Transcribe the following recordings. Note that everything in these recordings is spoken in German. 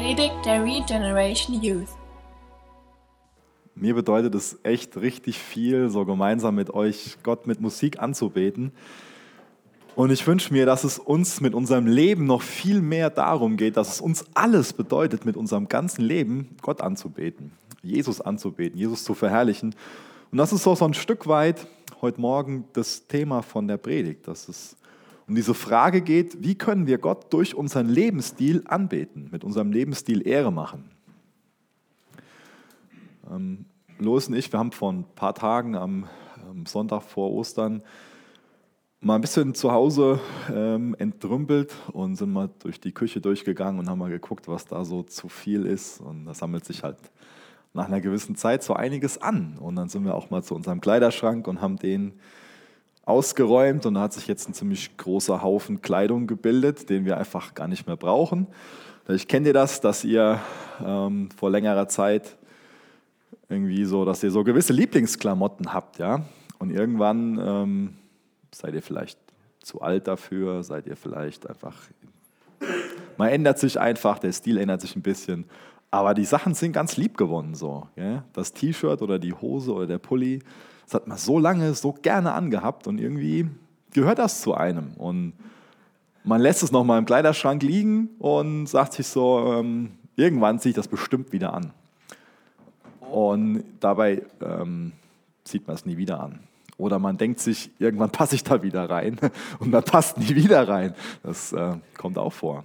Predigt der Regeneration Youth. Mir bedeutet es echt richtig viel, so gemeinsam mit euch Gott mit Musik anzubeten. Und ich wünsche mir, dass es uns mit unserem Leben noch viel mehr darum geht, dass es uns alles bedeutet, mit unserem ganzen Leben Gott anzubeten, Jesus anzubeten, Jesus zu verherrlichen. Und das ist so, so ein Stück weit heute Morgen das Thema von der Predigt, dass es um diese Frage geht, wie können wir Gott durch unseren Lebensstil anbeten, mit unserem Lebensstil Ehre machen. Ähm, Lois und ich, wir haben vor ein paar Tagen am, am Sonntag vor Ostern mal ein bisschen zu Hause ähm, entrümpelt und sind mal durch die Küche durchgegangen und haben mal geguckt, was da so zu viel ist. Und da sammelt sich halt nach einer gewissen Zeit so einiges an. Und dann sind wir auch mal zu unserem Kleiderschrank und haben den ausgeräumt und da hat sich jetzt ein ziemlich großer Haufen Kleidung gebildet, den wir einfach gar nicht mehr brauchen. Ich kenne dir das, dass ihr ähm, vor längerer Zeit irgendwie so, dass ihr so gewisse Lieblingsklamotten habt, ja. Und irgendwann ähm, seid ihr vielleicht zu alt dafür, seid ihr vielleicht einfach. Man ändert sich einfach, der Stil ändert sich ein bisschen. Aber die Sachen sind ganz lieb gewonnen so. Ja? Das T-Shirt oder die Hose oder der Pulli, das hat man so lange, so gerne angehabt und irgendwie gehört das zu einem. Und man lässt es nochmal im Kleiderschrank liegen und sagt sich so, ähm, irgendwann ziehe ich das bestimmt wieder an. Und dabei ähm, zieht man es nie wieder an. Oder man denkt sich, irgendwann passe ich da wieder rein und man passt nie wieder rein. Das äh, kommt auch vor.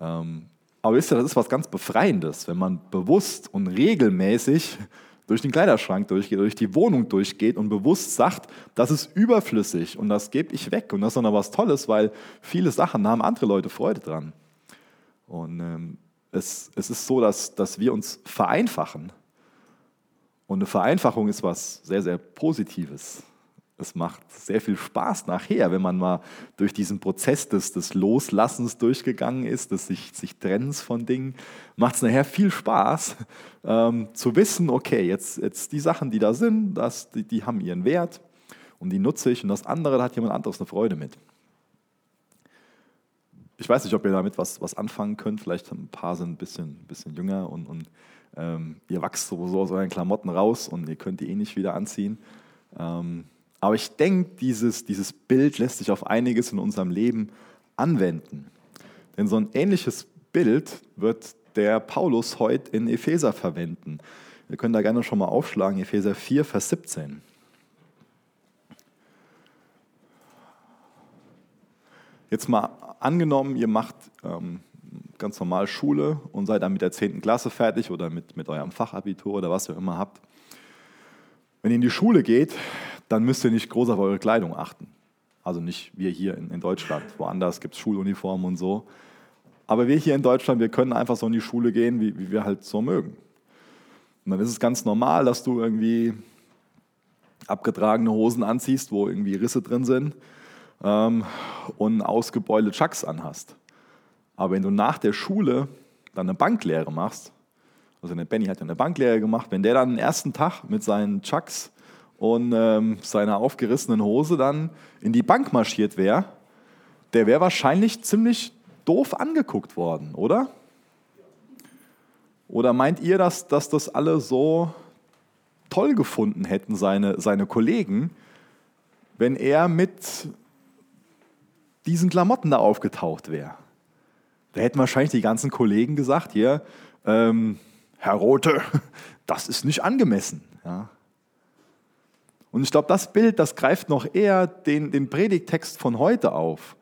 Ähm, aber wisst ihr, das ist was ganz Befreiendes, wenn man bewusst und regelmäßig durch den Kleiderschrank durchgeht, durch die Wohnung durchgeht und bewusst sagt, das ist überflüssig und das gebe ich weg. Und das ist dann was Tolles, weil viele Sachen haben andere Leute Freude dran. Und ähm, es, es ist so, dass, dass wir uns vereinfachen. Und eine Vereinfachung ist was sehr, sehr Positives. Es macht sehr viel Spaß nachher, wenn man mal durch diesen Prozess des, des Loslassens durchgegangen ist, des sich, sich Trennens von Dingen. Macht es nachher viel Spaß ähm, zu wissen, okay, jetzt, jetzt die Sachen, die da sind, das, die, die haben ihren Wert und die nutze ich und das andere, da hat jemand anderes eine Freude mit. Ich weiß nicht, ob ihr damit was, was anfangen könnt. Vielleicht ein paar sind ein bisschen, bisschen jünger und, und ähm, ihr wachst sowieso aus euren Klamotten raus und ihr könnt die eh nicht wieder anziehen. Ähm, aber ich denke, dieses, dieses Bild lässt sich auf einiges in unserem Leben anwenden. Denn so ein ähnliches Bild wird der Paulus heute in Epheser verwenden. Wir können da gerne schon mal aufschlagen, Epheser 4, Vers 17. Jetzt mal angenommen, ihr macht ähm, ganz normal Schule und seid dann mit der 10. Klasse fertig oder mit, mit eurem Fachabitur oder was ihr immer habt. Wenn ihr in die Schule geht, dann müsst ihr nicht groß auf eure Kleidung achten. Also nicht wir hier in, in Deutschland. Woanders gibt es Schuluniformen und so. Aber wir hier in Deutschland, wir können einfach so in die Schule gehen, wie, wie wir halt so mögen. Und dann ist es ganz normal, dass du irgendwie abgetragene Hosen anziehst, wo irgendwie Risse drin sind ähm, und ausgebeulte Chucks anhast. Aber wenn du nach der Schule dann eine Banklehre machst, also der Benny hat ja eine Banklehre gemacht, wenn der dann den ersten Tag mit seinen Chucks und ähm, seiner aufgerissenen Hose dann in die Bank marschiert wäre, der wäre wahrscheinlich ziemlich doof angeguckt worden, oder? Oder meint ihr, dass, dass das alle so toll gefunden hätten, seine, seine Kollegen, wenn er mit diesen Klamotten da aufgetaucht wäre? Da hätten wahrscheinlich die ganzen Kollegen gesagt, hier, ähm, Herr Rote, das ist nicht angemessen. Ja. Und ich glaube, das Bild, das greift noch eher den, den Predigtext von heute auf,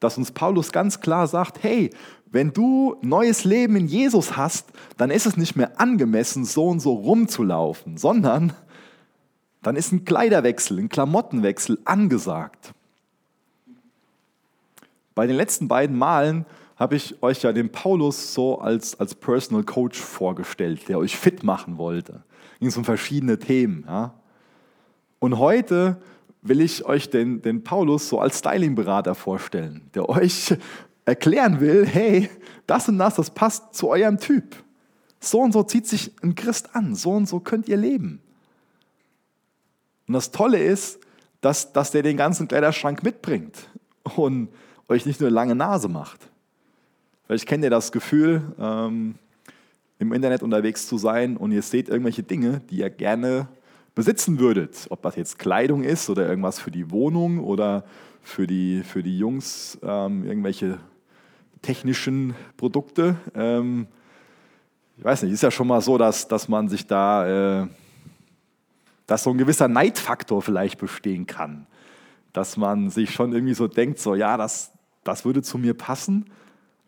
dass uns Paulus ganz klar sagt, hey, wenn du neues Leben in Jesus hast, dann ist es nicht mehr angemessen, so und so rumzulaufen, sondern dann ist ein Kleiderwechsel, ein Klamottenwechsel angesagt. Bei den letzten beiden Malen habe ich euch ja den Paulus so als, als Personal Coach vorgestellt, der euch fit machen wollte. Ging es um verschiedene Themen. Ja? Und heute will ich euch den, den Paulus so als Stylingberater vorstellen, der euch erklären will, hey, das und das, das passt zu eurem Typ. So und so zieht sich ein Christ an, so und so könnt ihr leben. Und das Tolle ist, dass, dass der den ganzen Kleiderschrank mitbringt und euch nicht nur eine lange Nase macht. Vielleicht kennt ihr das Gefühl, ähm, im Internet unterwegs zu sein und ihr seht irgendwelche Dinge, die ihr gerne besitzen würdet. Ob das jetzt Kleidung ist oder irgendwas für die Wohnung oder für die, für die Jungs ähm, irgendwelche technischen Produkte. Ähm, ich weiß nicht, ist ja schon mal so, dass, dass man sich da, äh, dass so ein gewisser Neidfaktor vielleicht bestehen kann. Dass man sich schon irgendwie so denkt, so ja, das, das würde zu mir passen,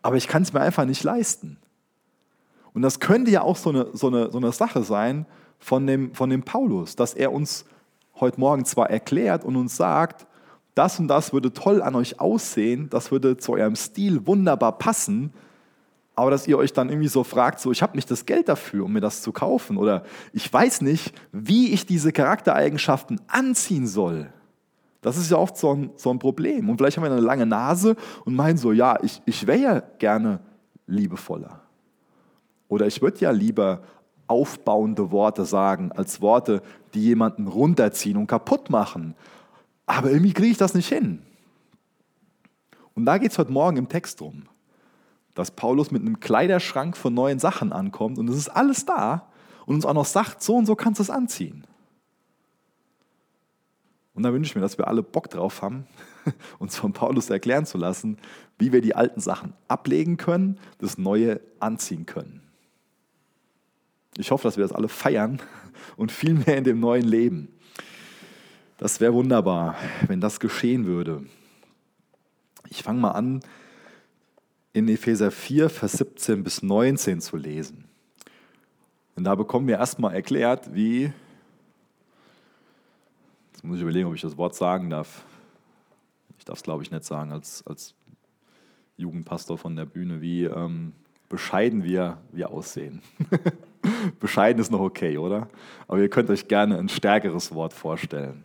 aber ich kann es mir einfach nicht leisten. Und das könnte ja auch so eine, so eine, so eine Sache sein von dem, von dem Paulus, dass er uns heute Morgen zwar erklärt und uns sagt, das und das würde toll an euch aussehen, das würde zu eurem Stil wunderbar passen, aber dass ihr euch dann irgendwie so fragt, so ich habe nicht das Geld dafür, um mir das zu kaufen oder ich weiß nicht, wie ich diese Charaktereigenschaften anziehen soll. Das ist ja oft so ein, so ein Problem. Und vielleicht haben wir eine lange Nase und meinen so, ja, ich, ich wäre ja gerne liebevoller. Oder ich würde ja lieber aufbauende Worte sagen, als Worte, die jemanden runterziehen und kaputt machen. Aber irgendwie kriege ich das nicht hin. Und da geht es heute Morgen im Text drum, dass Paulus mit einem Kleiderschrank von neuen Sachen ankommt und es ist alles da und uns auch noch sagt, so und so kannst du es anziehen. Und da wünsche ich mir, dass wir alle Bock drauf haben, uns von Paulus erklären zu lassen, wie wir die alten Sachen ablegen können, das Neue anziehen können. Ich hoffe, dass wir das alle feiern und viel mehr in dem neuen Leben. Das wäre wunderbar, wenn das geschehen würde. Ich fange mal an, in Epheser 4, Vers 17 bis 19 zu lesen. Und da bekommen wir erstmal erklärt, wie Jetzt muss ich überlegen, ob ich das Wort sagen darf. Ich darf es, glaube ich, nicht sagen als, als Jugendpastor von der Bühne, wie ähm, bescheiden wir, wir aussehen. bescheiden ist noch okay, oder? Aber ihr könnt euch gerne ein stärkeres Wort vorstellen.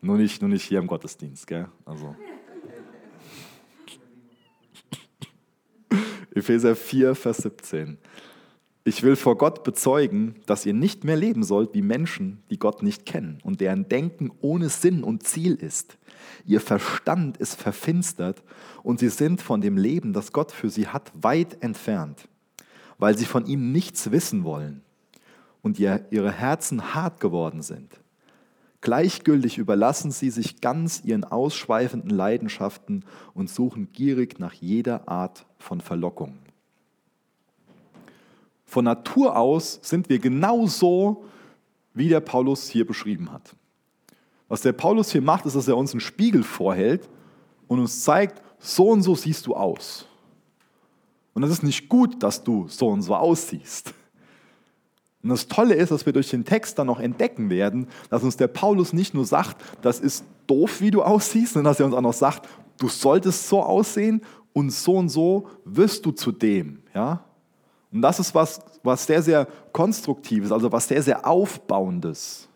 Nur nicht, nur nicht hier im Gottesdienst, gell? Also. Epheser 4, Vers 17. Ich will vor Gott bezeugen, dass ihr nicht mehr leben sollt wie Menschen, die Gott nicht kennen und deren Denken ohne Sinn und Ziel ist. Ihr Verstand ist verfinstert und sie sind von dem Leben, das Gott für sie hat, weit entfernt, weil sie von ihm nichts wissen wollen und ihre Herzen hart geworden sind. Gleichgültig überlassen sie sich ganz ihren ausschweifenden Leidenschaften und suchen gierig nach jeder Art von Verlockung. Von Natur aus sind wir genauso, wie der Paulus hier beschrieben hat. Was der Paulus hier macht, ist, dass er uns einen Spiegel vorhält und uns zeigt, so und so siehst du aus. Und das ist nicht gut, dass du so und so aussiehst. Und das Tolle ist, dass wir durch den Text dann noch entdecken werden, dass uns der Paulus nicht nur sagt, das ist doof, wie du aussiehst, sondern dass er uns auch noch sagt, du solltest so aussehen und so und so wirst du zu dem. Ja? Und das ist was, was sehr, sehr Konstruktives, also was sehr, sehr Aufbauendes.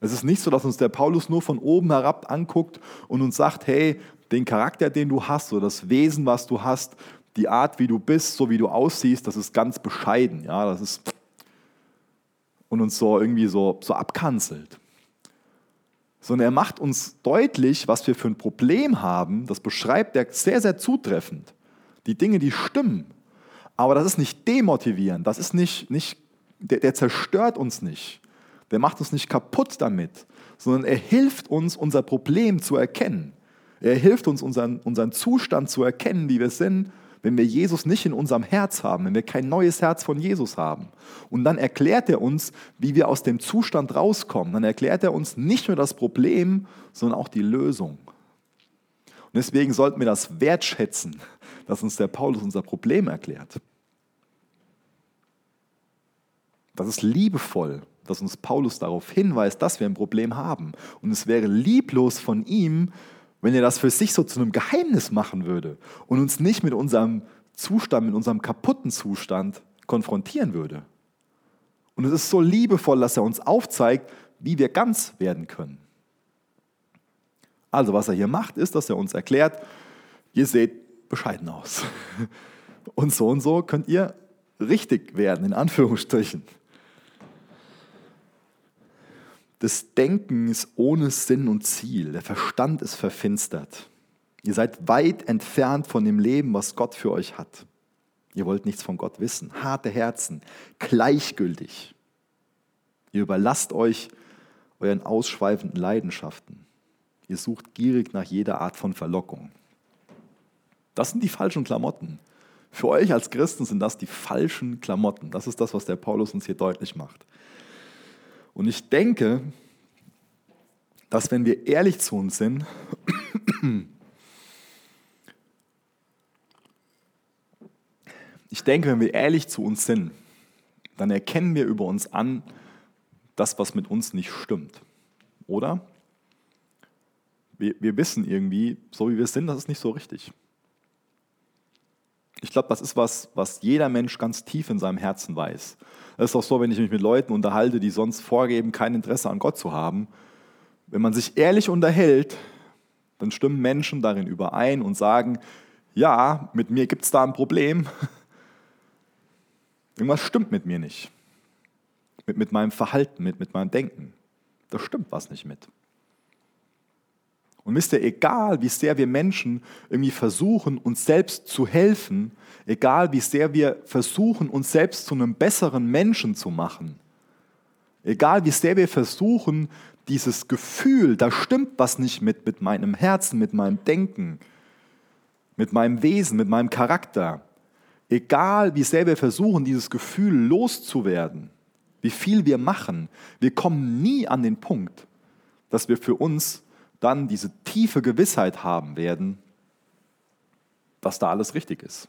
Es ist nicht so, dass uns der Paulus nur von oben herab anguckt und uns sagt, hey, den Charakter, den du hast, oder das Wesen, was du hast, die Art, wie du bist, so wie du aussiehst, das ist ganz bescheiden. Ja, das ist und uns so irgendwie so, so abkanzelt. Sondern er macht uns deutlich, was wir für ein Problem haben. Das beschreibt er sehr, sehr zutreffend. Die Dinge, die stimmen. Aber das ist nicht demotivierend, das ist nicht, nicht der, der zerstört uns nicht, der macht uns nicht kaputt damit, sondern er hilft uns, unser Problem zu erkennen. Er hilft uns, unseren, unseren Zustand zu erkennen, wie wir sind, wenn wir Jesus nicht in unserem Herz haben, wenn wir kein neues Herz von Jesus haben. Und dann erklärt er uns, wie wir aus dem Zustand rauskommen. Dann erklärt er uns nicht nur das Problem, sondern auch die Lösung. Und deswegen sollten wir das wertschätzen, dass uns der Paulus unser Problem erklärt. Das ist liebevoll, dass uns Paulus darauf hinweist, dass wir ein Problem haben. Und es wäre lieblos von ihm, wenn er das für sich so zu einem Geheimnis machen würde und uns nicht mit unserem Zustand, mit unserem kaputten Zustand konfrontieren würde. Und es ist so liebevoll, dass er uns aufzeigt, wie wir ganz werden können. Also was er hier macht, ist, dass er uns erklärt, ihr seht bescheiden aus. Und so und so könnt ihr richtig werden, in Anführungsstrichen. Das Denken ist ohne Sinn und Ziel. Der Verstand ist verfinstert. Ihr seid weit entfernt von dem Leben, was Gott für euch hat. Ihr wollt nichts von Gott wissen. Harte Herzen, gleichgültig. Ihr überlasst euch euren ausschweifenden Leidenschaften. Ihr sucht gierig nach jeder Art von Verlockung. Das sind die falschen Klamotten. Für euch als Christen sind das die falschen Klamotten. Das ist das, was der Paulus uns hier deutlich macht. Und ich denke, dass wenn wir ehrlich zu uns sind, ich denke, wenn wir ehrlich zu uns sind, dann erkennen wir über uns an, das, was mit uns nicht stimmt. Oder? Wir, wir wissen irgendwie, so wie wir sind, das ist nicht so richtig. Ich glaube, das ist was, was jeder Mensch ganz tief in seinem Herzen weiß. Das ist auch so, wenn ich mich mit Leuten unterhalte, die sonst vorgeben, kein Interesse an Gott zu haben. Wenn man sich ehrlich unterhält, dann stimmen Menschen darin überein und sagen, ja, mit mir gibt es da ein Problem. Irgendwas stimmt mit mir nicht. Mit, mit meinem Verhalten, mit, mit meinem Denken. Da stimmt was nicht mit. Und wisst ihr, egal wie sehr wir Menschen irgendwie versuchen, uns selbst zu helfen, egal wie sehr wir versuchen, uns selbst zu einem besseren Menschen zu machen, egal wie sehr wir versuchen, dieses Gefühl, da stimmt was nicht mit, mit meinem Herzen, mit meinem Denken, mit meinem Wesen, mit meinem Charakter, egal wie sehr wir versuchen, dieses Gefühl loszuwerden, wie viel wir machen, wir kommen nie an den Punkt, dass wir für uns dann diese tiefe Gewissheit haben werden, dass da alles richtig ist.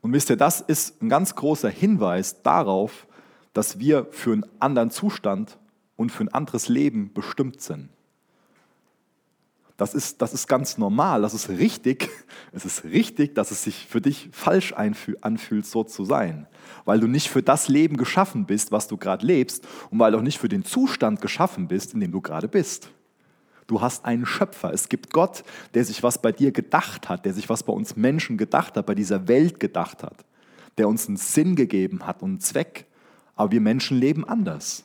Und wisst ihr, das ist ein ganz großer Hinweis darauf, dass wir für einen anderen Zustand und für ein anderes Leben bestimmt sind. Das ist, das ist ganz normal, das ist richtig. Es ist richtig, dass es sich für dich falsch anfühlt, so zu sein. Weil du nicht für das Leben geschaffen bist, was du gerade lebst und weil du auch nicht für den Zustand geschaffen bist, in dem du gerade bist. Du hast einen Schöpfer. Es gibt Gott, der sich was bei dir gedacht hat, der sich was bei uns Menschen gedacht hat, bei dieser Welt gedacht hat, der uns einen Sinn gegeben hat und einen Zweck. Aber wir Menschen leben anders.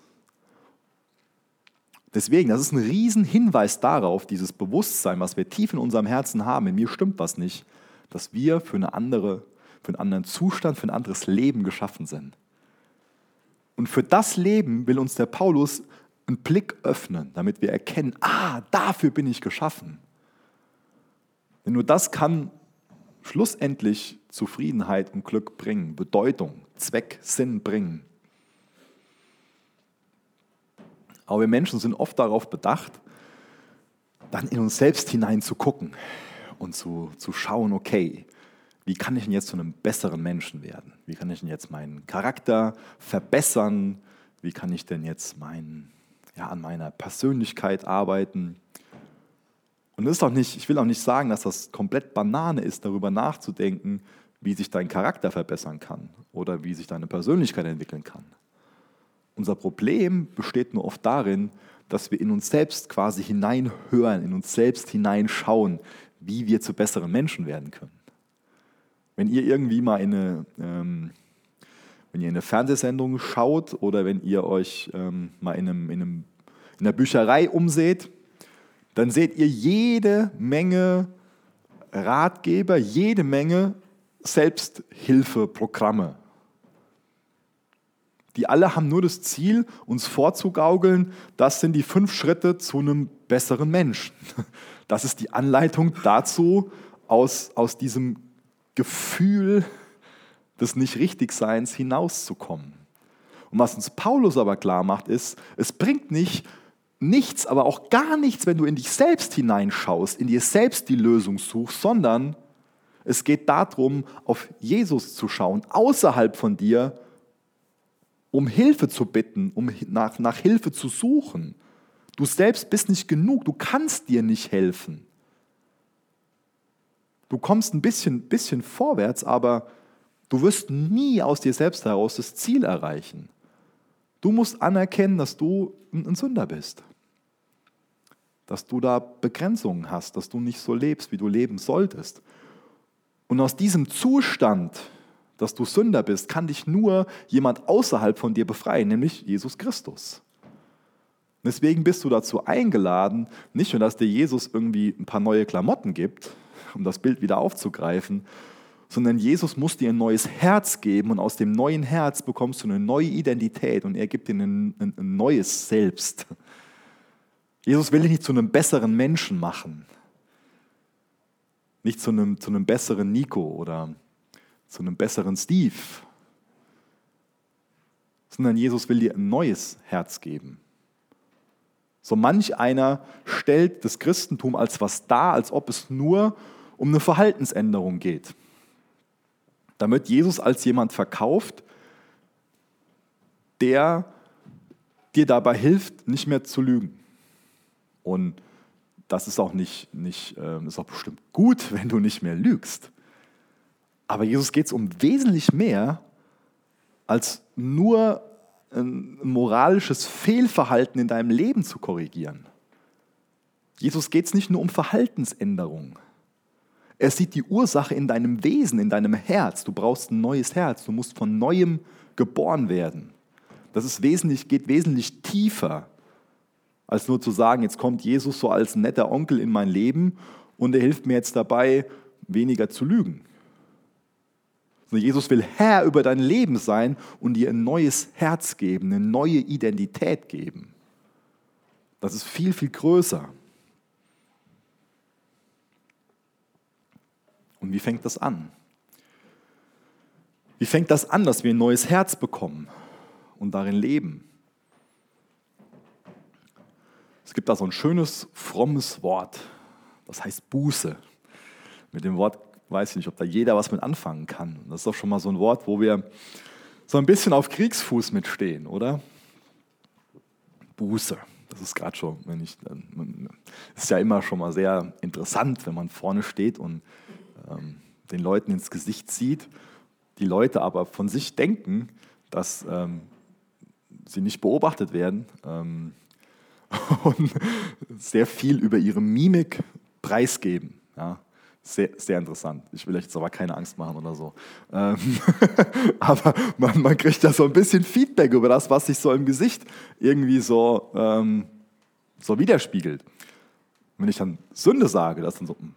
Deswegen, das ist ein Riesenhinweis darauf, dieses Bewusstsein, was wir tief in unserem Herzen haben, in mir stimmt was nicht, dass wir für, eine andere, für einen anderen Zustand, für ein anderes Leben geschaffen sind. Und für das Leben will uns der Paulus einen Blick öffnen, damit wir erkennen, ah, dafür bin ich geschaffen. Denn nur das kann schlussendlich Zufriedenheit und Glück bringen, Bedeutung, Zweck, Sinn bringen. Aber wir Menschen sind oft darauf bedacht, dann in uns selbst hinein zu gucken und zu, zu schauen, okay, wie kann ich denn jetzt zu einem besseren Menschen werden? Wie kann ich denn jetzt meinen Charakter verbessern? Wie kann ich denn jetzt mein, ja, an meiner Persönlichkeit arbeiten? Und das ist auch nicht, ich will auch nicht sagen, dass das komplett Banane ist, darüber nachzudenken, wie sich dein Charakter verbessern kann oder wie sich deine Persönlichkeit entwickeln kann. Unser Problem besteht nur oft darin, dass wir in uns selbst quasi hineinhören, in uns selbst hineinschauen, wie wir zu besseren Menschen werden können. Wenn ihr irgendwie mal in eine, ähm, wenn ihr eine Fernsehsendung schaut oder wenn ihr euch ähm, mal in, einem, in, einem, in einer Bücherei umseht, dann seht ihr jede Menge Ratgeber, jede Menge Selbsthilfeprogramme die alle haben nur das Ziel, uns vorzugaukeln, das sind die fünf Schritte zu einem besseren Menschen. Das ist die Anleitung dazu, aus, aus diesem Gefühl des Nicht-Richtig-Seins hinauszukommen. Und was uns Paulus aber klar macht, ist, es bringt nicht nichts, aber auch gar nichts, wenn du in dich selbst hineinschaust, in dir selbst die Lösung suchst, sondern es geht darum, auf Jesus zu schauen, außerhalb von dir um Hilfe zu bitten, um nach, nach Hilfe zu suchen. Du selbst bist nicht genug, du kannst dir nicht helfen. Du kommst ein bisschen, bisschen vorwärts, aber du wirst nie aus dir selbst heraus das Ziel erreichen. Du musst anerkennen, dass du ein Sünder bist. Dass du da Begrenzungen hast, dass du nicht so lebst, wie du leben solltest. Und aus diesem Zustand dass du Sünder bist, kann dich nur jemand außerhalb von dir befreien, nämlich Jesus Christus. Deswegen bist du dazu eingeladen, nicht nur, dass dir Jesus irgendwie ein paar neue Klamotten gibt, um das Bild wieder aufzugreifen, sondern Jesus muss dir ein neues Herz geben und aus dem neuen Herz bekommst du eine neue Identität und er gibt dir ein, ein, ein neues Selbst. Jesus will dich nicht zu einem besseren Menschen machen, nicht zu einem, zu einem besseren Nico oder zu einem besseren Steve, sondern Jesus will dir ein neues Herz geben. So manch einer stellt das Christentum als was dar, als ob es nur um eine Verhaltensänderung geht. Damit Jesus als jemand verkauft, der dir dabei hilft, nicht mehr zu lügen. Und das ist auch nicht, nicht äh, ist auch bestimmt gut, wenn du nicht mehr lügst. Aber Jesus geht es um wesentlich mehr als nur ein moralisches Fehlverhalten in deinem Leben zu korrigieren. Jesus geht es nicht nur um Verhaltensänderung. Er sieht die Ursache in deinem Wesen, in deinem Herz. Du brauchst ein neues Herz. Du musst von neuem geboren werden. Das ist wesentlich, geht wesentlich tiefer, als nur zu sagen, jetzt kommt Jesus so als netter Onkel in mein Leben und er hilft mir jetzt dabei, weniger zu lügen. Sondern Jesus will Herr über dein Leben sein und dir ein neues Herz geben, eine neue Identität geben. Das ist viel, viel größer. Und wie fängt das an? Wie fängt das an, dass wir ein neues Herz bekommen und darin leben? Es gibt da so ein schönes, frommes Wort, das heißt Buße. Mit dem Wort weiß ich nicht, ob da jeder was mit anfangen kann. Das ist doch schon mal so ein Wort, wo wir so ein bisschen auf Kriegsfuß mitstehen, oder? Buße. Das ist gerade schon, wenn ich, das ist ja immer schon mal sehr interessant, wenn man vorne steht und ähm, den Leuten ins Gesicht sieht, die Leute aber von sich denken, dass ähm, sie nicht beobachtet werden ähm, und sehr viel über ihre Mimik preisgeben. Ja. Sehr, sehr interessant. Ich will euch jetzt aber keine Angst machen oder so. Ähm, aber man, man, kriegt ja so ein bisschen Feedback über das, was sich so im Gesicht irgendwie so, ähm, so widerspiegelt. Wenn ich dann Sünde sage, das dann so. Hm.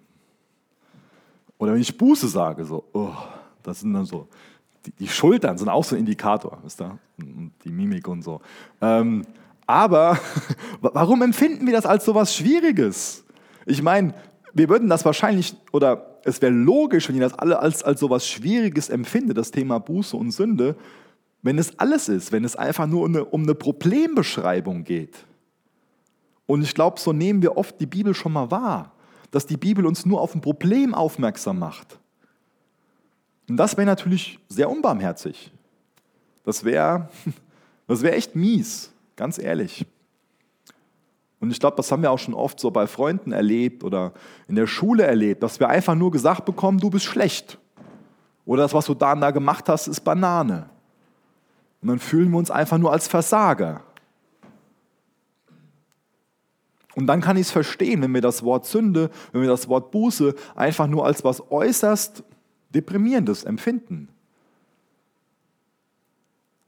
Oder wenn ich Buße sage, so, oh, das sind dann so. Die, die, Schultern sind auch so ein Indikator, wisst ihr? Und die Mimik und so. Ähm, aber warum empfinden wir das als so was Schwieriges? Ich meine, wir würden das wahrscheinlich, oder es wäre logisch, wenn ihr das alle als, als so etwas Schwieriges empfindet, das Thema Buße und Sünde, wenn es alles ist, wenn es einfach nur um eine, um eine Problembeschreibung geht. Und ich glaube, so nehmen wir oft die Bibel schon mal wahr, dass die Bibel uns nur auf ein Problem aufmerksam macht. Und das wäre natürlich sehr unbarmherzig. Das wäre das wär echt mies, ganz ehrlich. Und ich glaube, das haben wir auch schon oft so bei Freunden erlebt oder in der Schule erlebt, dass wir einfach nur gesagt bekommen, du bist schlecht. Oder das, was du da und da gemacht hast, ist Banane. Und dann fühlen wir uns einfach nur als Versager. Und dann kann ich es verstehen, wenn wir das Wort Sünde, wenn wir das Wort Buße einfach nur als was äußerst Deprimierendes empfinden.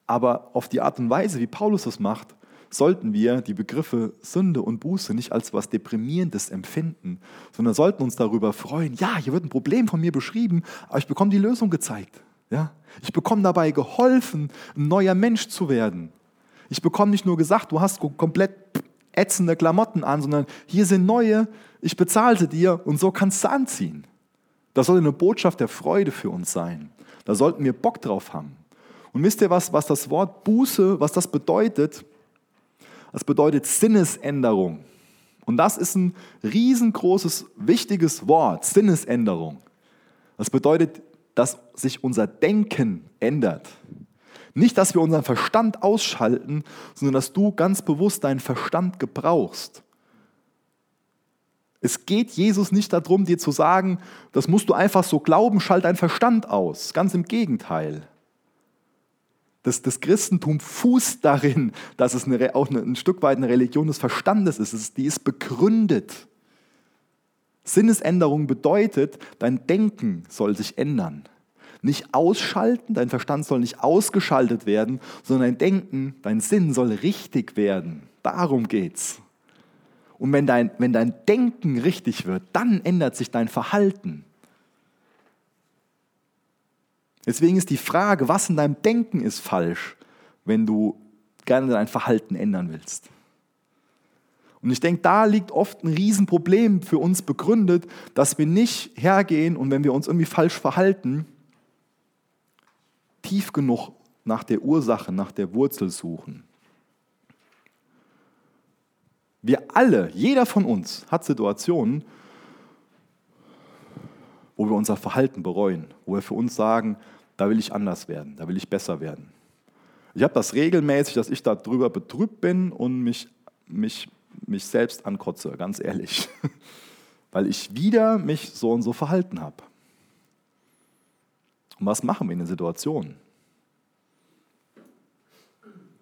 Aber auf die Art und Weise, wie Paulus das macht, sollten wir die Begriffe Sünde und Buße nicht als was Deprimierendes empfinden, sondern sollten uns darüber freuen, ja, hier wird ein Problem von mir beschrieben, aber ich bekomme die Lösung gezeigt. Ja? Ich bekomme dabei geholfen, ein neuer Mensch zu werden. Ich bekomme nicht nur gesagt, du hast komplett ätzende Klamotten an, sondern hier sind neue, ich bezahle sie dir und so kannst du anziehen. Das soll eine Botschaft der Freude für uns sein. Da sollten wir Bock drauf haben. Und wisst ihr was, was das Wort Buße, was das bedeutet? Das bedeutet Sinnesänderung. Und das ist ein riesengroßes, wichtiges Wort, Sinnesänderung. Das bedeutet, dass sich unser Denken ändert. Nicht, dass wir unseren Verstand ausschalten, sondern dass du ganz bewusst deinen Verstand gebrauchst. Es geht Jesus nicht darum, dir zu sagen, das musst du einfach so glauben, schalt deinen Verstand aus. Ganz im Gegenteil. Das, das Christentum fußt darin, dass es eine, auch eine, ein Stück weit eine Religion des Verstandes ist. ist. Die ist begründet. Sinnesänderung bedeutet, dein Denken soll sich ändern. Nicht ausschalten, dein Verstand soll nicht ausgeschaltet werden, sondern dein Denken, dein Sinn soll richtig werden. Darum geht's. Und wenn dein, wenn dein Denken richtig wird, dann ändert sich dein Verhalten. Deswegen ist die Frage, was in deinem Denken ist falsch, wenn du gerne dein Verhalten ändern willst. Und ich denke, da liegt oft ein Riesenproblem für uns begründet, dass wir nicht hergehen und wenn wir uns irgendwie falsch verhalten, tief genug nach der Ursache, nach der Wurzel suchen. Wir alle, jeder von uns hat Situationen, wo wir unser Verhalten bereuen, wo wir für uns sagen, da will ich anders werden, da will ich besser werden. Ich habe das regelmäßig, dass ich darüber betrübt bin und mich, mich, mich selbst ankotze, ganz ehrlich. Weil ich wieder mich so und so verhalten habe. Und was machen wir in den Situationen?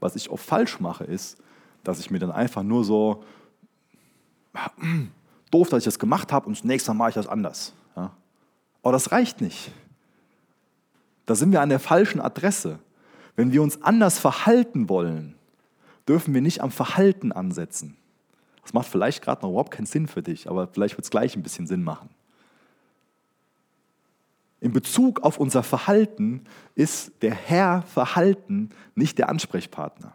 Was ich oft falsch mache, ist, dass ich mir dann einfach nur so, doof, dass ich das gemacht habe und das nächste Mal mache ich das anders. Ja? Aber das reicht nicht. Da sind wir an der falschen Adresse. Wenn wir uns anders verhalten wollen, dürfen wir nicht am Verhalten ansetzen. Das macht vielleicht gerade noch überhaupt keinen Sinn für dich, aber vielleicht wird es gleich ein bisschen Sinn machen. In Bezug auf unser Verhalten ist der Herr Verhalten nicht der Ansprechpartner.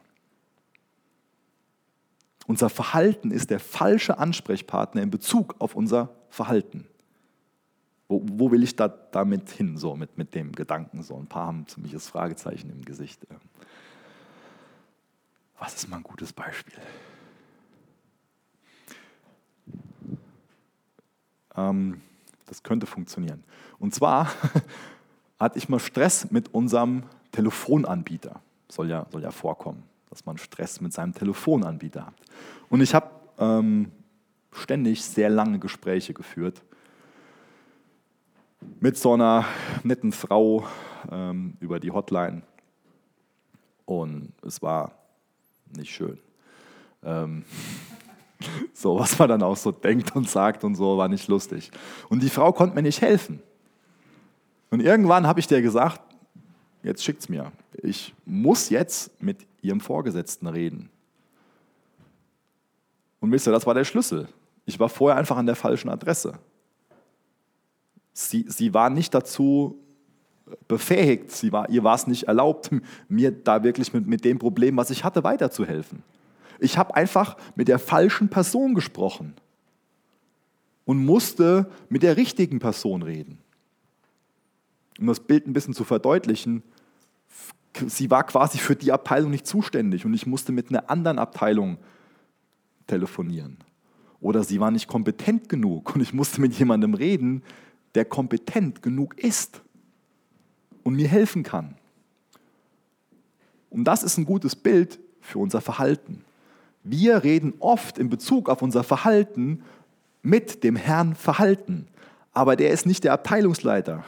Unser Verhalten ist der falsche Ansprechpartner in Bezug auf unser Verhalten. Wo, wo will ich da damit hin, so mit, mit dem Gedanken? So ein paar haben ziemliches Fragezeichen im Gesicht. Was ist mal ein gutes Beispiel? Ähm, das könnte funktionieren. Und zwar hatte ich mal Stress mit unserem Telefonanbieter. Soll ja, soll ja vorkommen, dass man Stress mit seinem Telefonanbieter hat. Und ich habe ähm, ständig sehr lange Gespräche geführt mit so einer netten Frau ähm, über die Hotline. Und es war nicht schön. Ähm, so, was man dann auch so denkt und sagt und so, war nicht lustig. Und die Frau konnte mir nicht helfen. Und irgendwann habe ich der gesagt, jetzt schickt's mir. Ich muss jetzt mit ihrem Vorgesetzten reden. Und wisst ihr, das war der Schlüssel. Ich war vorher einfach an der falschen Adresse. Sie, sie war nicht dazu befähigt, sie war, ihr war es nicht erlaubt, mir da wirklich mit, mit dem Problem, was ich hatte, weiterzuhelfen. Ich habe einfach mit der falschen Person gesprochen und musste mit der richtigen Person reden. Um das Bild ein bisschen zu verdeutlichen, sie war quasi für die Abteilung nicht zuständig und ich musste mit einer anderen Abteilung telefonieren. Oder sie war nicht kompetent genug und ich musste mit jemandem reden, der kompetent genug ist und mir helfen kann. Und das ist ein gutes Bild für unser Verhalten. Wir reden oft in Bezug auf unser Verhalten mit dem Herrn Verhalten, aber der ist nicht der Abteilungsleiter,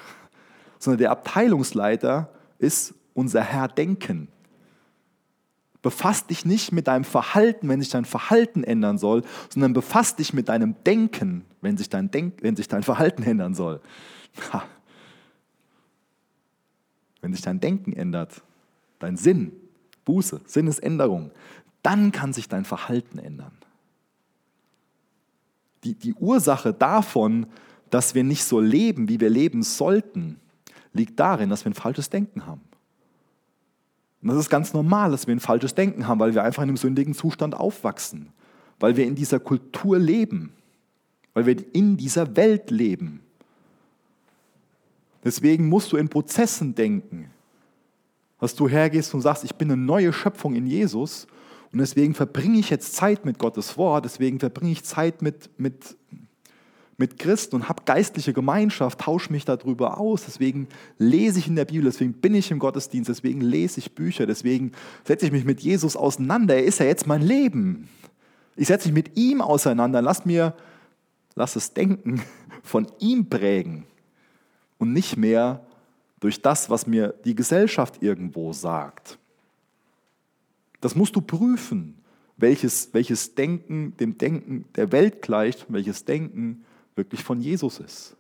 sondern der Abteilungsleiter ist unser Herr Denken. Befass dich nicht mit deinem Verhalten, wenn sich dein Verhalten ändern soll, sondern befass dich mit deinem Denken, wenn sich dein, Denk wenn sich dein Verhalten ändern soll. Ha. Wenn sich dein Denken ändert, dein Sinn, Buße, Sinnesänderung, dann kann sich dein Verhalten ändern. Die, die Ursache davon, dass wir nicht so leben, wie wir leben sollten, liegt darin, dass wir ein falsches Denken haben. Und das ist ganz normal, dass wir ein falsches Denken haben, weil wir einfach in einem sündigen Zustand aufwachsen, weil wir in dieser Kultur leben, weil wir in dieser Welt leben. Deswegen musst du in Prozessen denken, dass du hergehst und sagst, ich bin eine neue Schöpfung in Jesus und deswegen verbringe ich jetzt Zeit mit Gottes Wort, deswegen verbringe ich Zeit mit, mit mit Christen und habe geistliche Gemeinschaft, tausche mich darüber aus. Deswegen lese ich in der Bibel, deswegen bin ich im Gottesdienst, deswegen lese ich Bücher, deswegen setze ich mich mit Jesus auseinander. Er ist ja jetzt mein Leben. Ich setze mich mit ihm auseinander. Lass mir, lass das Denken von ihm prägen und nicht mehr durch das, was mir die Gesellschaft irgendwo sagt. Das musst du prüfen, welches, welches Denken dem Denken der Welt gleicht, welches Denken wirklich von Jesus ist.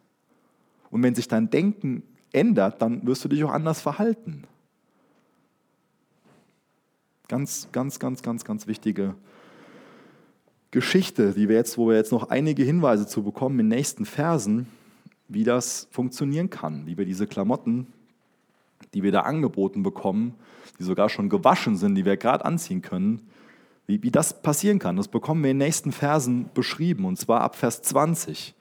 Und wenn sich dein Denken ändert, dann wirst du dich auch anders verhalten. Ganz, ganz, ganz, ganz, ganz wichtige Geschichte, die wir jetzt, wo wir jetzt noch einige Hinweise zu bekommen in nächsten Versen, wie das funktionieren kann, wie wir diese Klamotten die wir da angeboten bekommen, die sogar schon gewaschen sind, die wir gerade anziehen können, wie, wie das passieren kann. Das bekommen wir in den nächsten Versen beschrieben, und zwar ab Vers 20.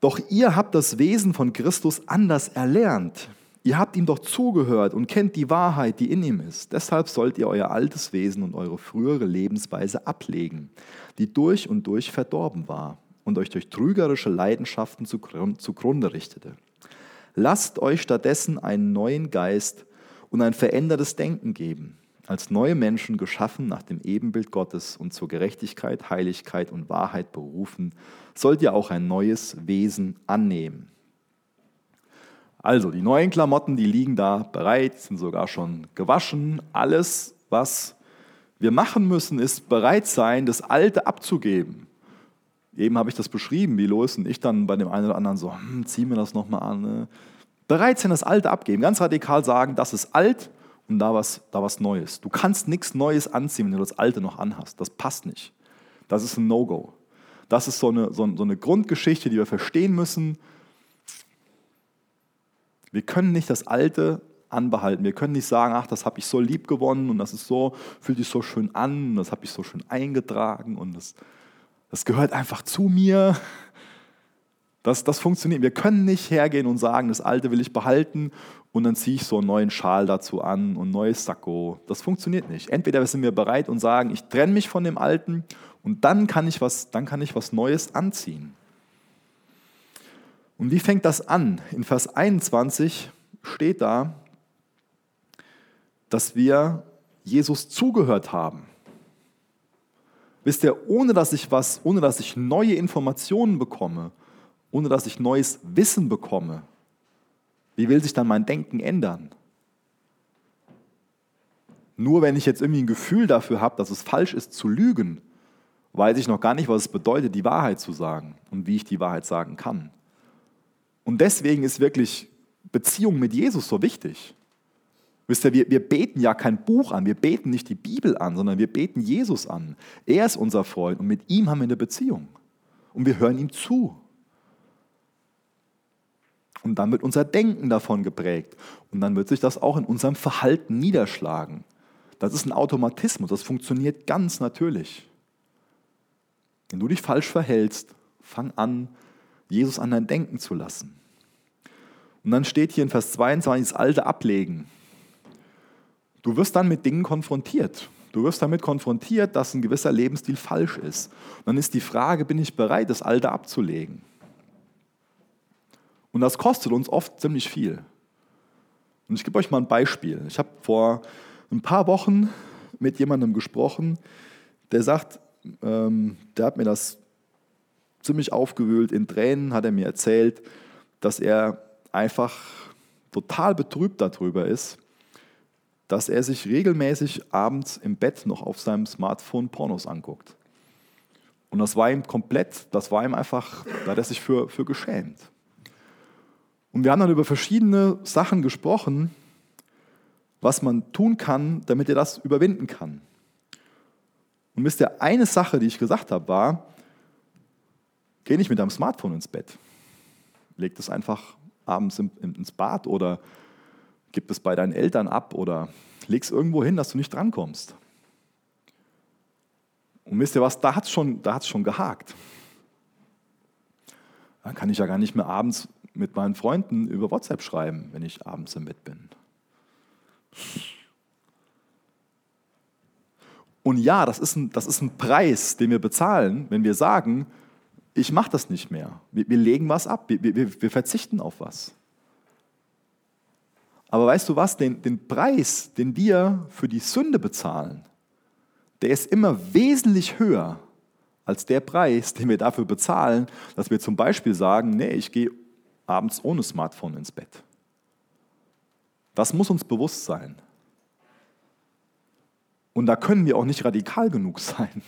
Doch ihr habt das Wesen von Christus anders erlernt. Ihr habt ihm doch zugehört und kennt die Wahrheit, die in ihm ist. Deshalb sollt ihr euer altes Wesen und eure frühere Lebensweise ablegen, die durch und durch verdorben war und euch durch trügerische Leidenschaften zugrunde richtete. Lasst euch stattdessen einen neuen Geist und ein verändertes Denken geben, als neue Menschen geschaffen nach dem Ebenbild Gottes und zur Gerechtigkeit, Heiligkeit und Wahrheit berufen, sollt ihr auch ein neues Wesen annehmen also die neuen Klamotten, die liegen da bereit, sind sogar schon gewaschen. Alles, was wir machen müssen, ist bereit sein, das Alte abzugeben. Eben habe ich das beschrieben, wie Lois und ich dann bei dem einen oder anderen so, hm, zieh mir das nochmal an. Ne? Bereit sein, das Alte abgeben. Ganz radikal sagen, das ist alt und da was, da was Neues. Du kannst nichts Neues anziehen, wenn du das Alte noch anhast. Das passt nicht. Das ist ein No-Go. Das ist so eine, so, so eine Grundgeschichte, die wir verstehen müssen. Wir können nicht das Alte anbehalten. Wir können nicht sagen, ach, das habe ich so lieb gewonnen und das ist so, fühlt sich so schön an und das habe ich so schön eingetragen und das, das gehört einfach zu mir. Das, das funktioniert. Wir können nicht hergehen und sagen, das Alte will ich behalten und dann ziehe ich so einen neuen Schal dazu an und ein neues Sakko. Das funktioniert nicht. Entweder sind wir bereit und sagen, ich trenne mich von dem Alten und dann kann ich was, dann kann ich was Neues anziehen. Und wie fängt das an? In Vers 21 steht da, dass wir Jesus zugehört haben. Wisst ihr, ohne dass ich was, ohne dass ich neue Informationen bekomme, ohne dass ich neues Wissen bekomme, wie will sich dann mein Denken ändern? Nur wenn ich jetzt irgendwie ein Gefühl dafür habe, dass es falsch ist zu lügen, weiß ich noch gar nicht, was es bedeutet, die Wahrheit zu sagen und wie ich die Wahrheit sagen kann. Und deswegen ist wirklich Beziehung mit Jesus so wichtig. Wisst ihr, wir, wir beten ja kein Buch an, wir beten nicht die Bibel an, sondern wir beten Jesus an. Er ist unser Freund und mit ihm haben wir eine Beziehung. Und wir hören ihm zu. Und dann wird unser Denken davon geprägt. Und dann wird sich das auch in unserem Verhalten niederschlagen. Das ist ein Automatismus, das funktioniert ganz natürlich. Wenn du dich falsch verhältst, fang an, Jesus an dein Denken zu lassen. Und dann steht hier in Vers 22 das Alte ablegen. Du wirst dann mit Dingen konfrontiert. Du wirst damit konfrontiert, dass ein gewisser Lebensstil falsch ist. Und dann ist die Frage, bin ich bereit, das Alte abzulegen? Und das kostet uns oft ziemlich viel. Und ich gebe euch mal ein Beispiel. Ich habe vor ein paar Wochen mit jemandem gesprochen, der sagt, ähm, der hat mir das ziemlich aufgewühlt, in Tränen hat er mir erzählt, dass er einfach total betrübt darüber ist, dass er sich regelmäßig abends im Bett noch auf seinem Smartphone Pornos anguckt. Und das war ihm komplett, das war ihm einfach, da hat er sich für, für geschämt. Und wir haben dann über verschiedene Sachen gesprochen, was man tun kann, damit er das überwinden kann. Und wisst ihr, eine Sache, die ich gesagt habe, war, Geh nicht mit deinem Smartphone ins Bett. Leg das einfach abends ins Bad oder gib es bei deinen Eltern ab oder leg es irgendwo hin, dass du nicht drankommst. Und wisst ihr was, da hat es schon, schon gehakt. Dann kann ich ja gar nicht mehr abends mit meinen Freunden über WhatsApp schreiben, wenn ich abends im Bett bin. Und ja, das ist, ein, das ist ein Preis, den wir bezahlen, wenn wir sagen, ich mache das nicht mehr. Wir, wir, legen was ab, wir, wir, wir verzichten auf was. Aber weißt du was, den, den Preis, den wir für die Sünde bezahlen, der ist immer wesentlich höher als der Preis, den wir dafür bezahlen, dass wir zum Beispiel sagen, nee, ich gehe abends ohne Smartphone ins Bett. Das muss uns bewusst sein. Und da können wir auch nicht radikal genug sein.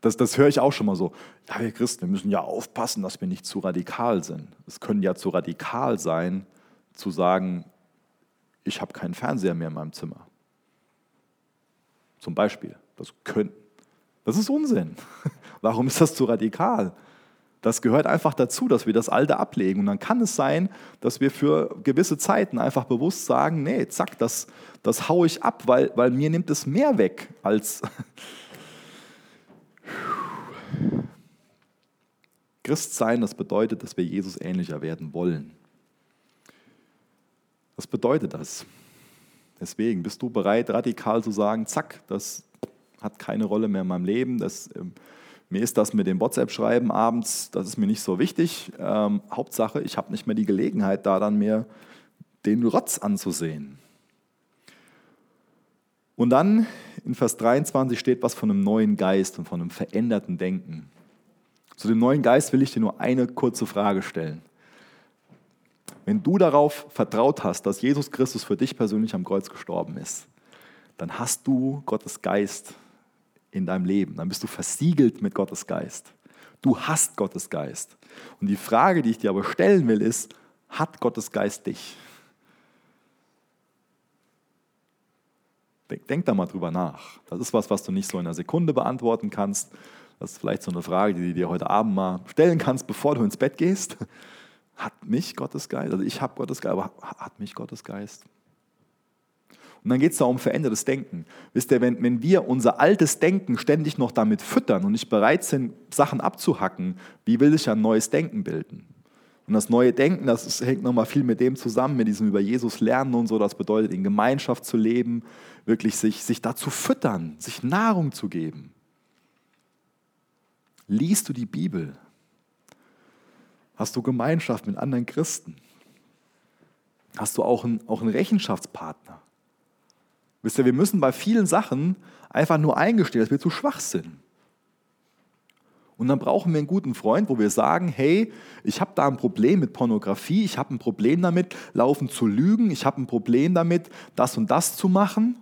Das, das höre ich auch schon mal so. Ja, wir Christen, wir müssen ja aufpassen, dass wir nicht zu radikal sind. Es können ja zu radikal sein, zu sagen, ich habe keinen Fernseher mehr in meinem Zimmer. Zum Beispiel. Das, können, das ist Unsinn. Warum ist das zu radikal? Das gehört einfach dazu, dass wir das Alte ablegen. Und dann kann es sein, dass wir für gewisse Zeiten einfach bewusst sagen, nee, zack, das, das haue ich ab, weil, weil mir nimmt es mehr weg als... Christ sein, das bedeutet, dass wir Jesus ähnlicher werden wollen. Was bedeutet das? Deswegen bist du bereit, radikal zu sagen, zack, das hat keine Rolle mehr in meinem Leben, das, ähm, mir ist das mit dem WhatsApp-Schreiben abends, das ist mir nicht so wichtig. Ähm, Hauptsache, ich habe nicht mehr die Gelegenheit, da dann mir den Rotz anzusehen. Und dann in Vers 23 steht was von einem neuen Geist und von einem veränderten Denken. Zu dem neuen Geist will ich dir nur eine kurze Frage stellen. Wenn du darauf vertraut hast, dass Jesus Christus für dich persönlich am Kreuz gestorben ist, dann hast du Gottes Geist in deinem Leben. Dann bist du versiegelt mit Gottes Geist. Du hast Gottes Geist. Und die Frage, die ich dir aber stellen will, ist, hat Gottes Geist dich? Denk, denk da mal drüber nach. Das ist was, was du nicht so in einer Sekunde beantworten kannst. Das ist vielleicht so eine Frage, die du dir heute Abend mal stellen kannst, bevor du ins Bett gehst. Hat mich Gottes Geist, also ich habe Gottes Geist, aber hat mich Gottes Geist? Und dann geht es da um verändertes Denken. Wisst ihr, wenn, wenn wir unser altes Denken ständig noch damit füttern und nicht bereit sind, Sachen abzuhacken, wie will sich ein neues Denken bilden? Und das neue Denken, das ist, hängt nochmal viel mit dem zusammen, mit diesem über Jesus lernen und so. Das bedeutet, in Gemeinschaft zu leben, wirklich sich, sich dazu füttern, sich Nahrung zu geben. Liest du die Bibel? Hast du Gemeinschaft mit anderen Christen? Hast du auch einen, auch einen Rechenschaftspartner? Wisst ihr, wir müssen bei vielen Sachen einfach nur eingestehen, dass wir zu schwach sind. Und dann brauchen wir einen guten Freund, wo wir sagen, hey, ich habe da ein Problem mit Pornografie, ich habe ein Problem damit, laufen zu lügen, ich habe ein Problem damit, das und das zu machen.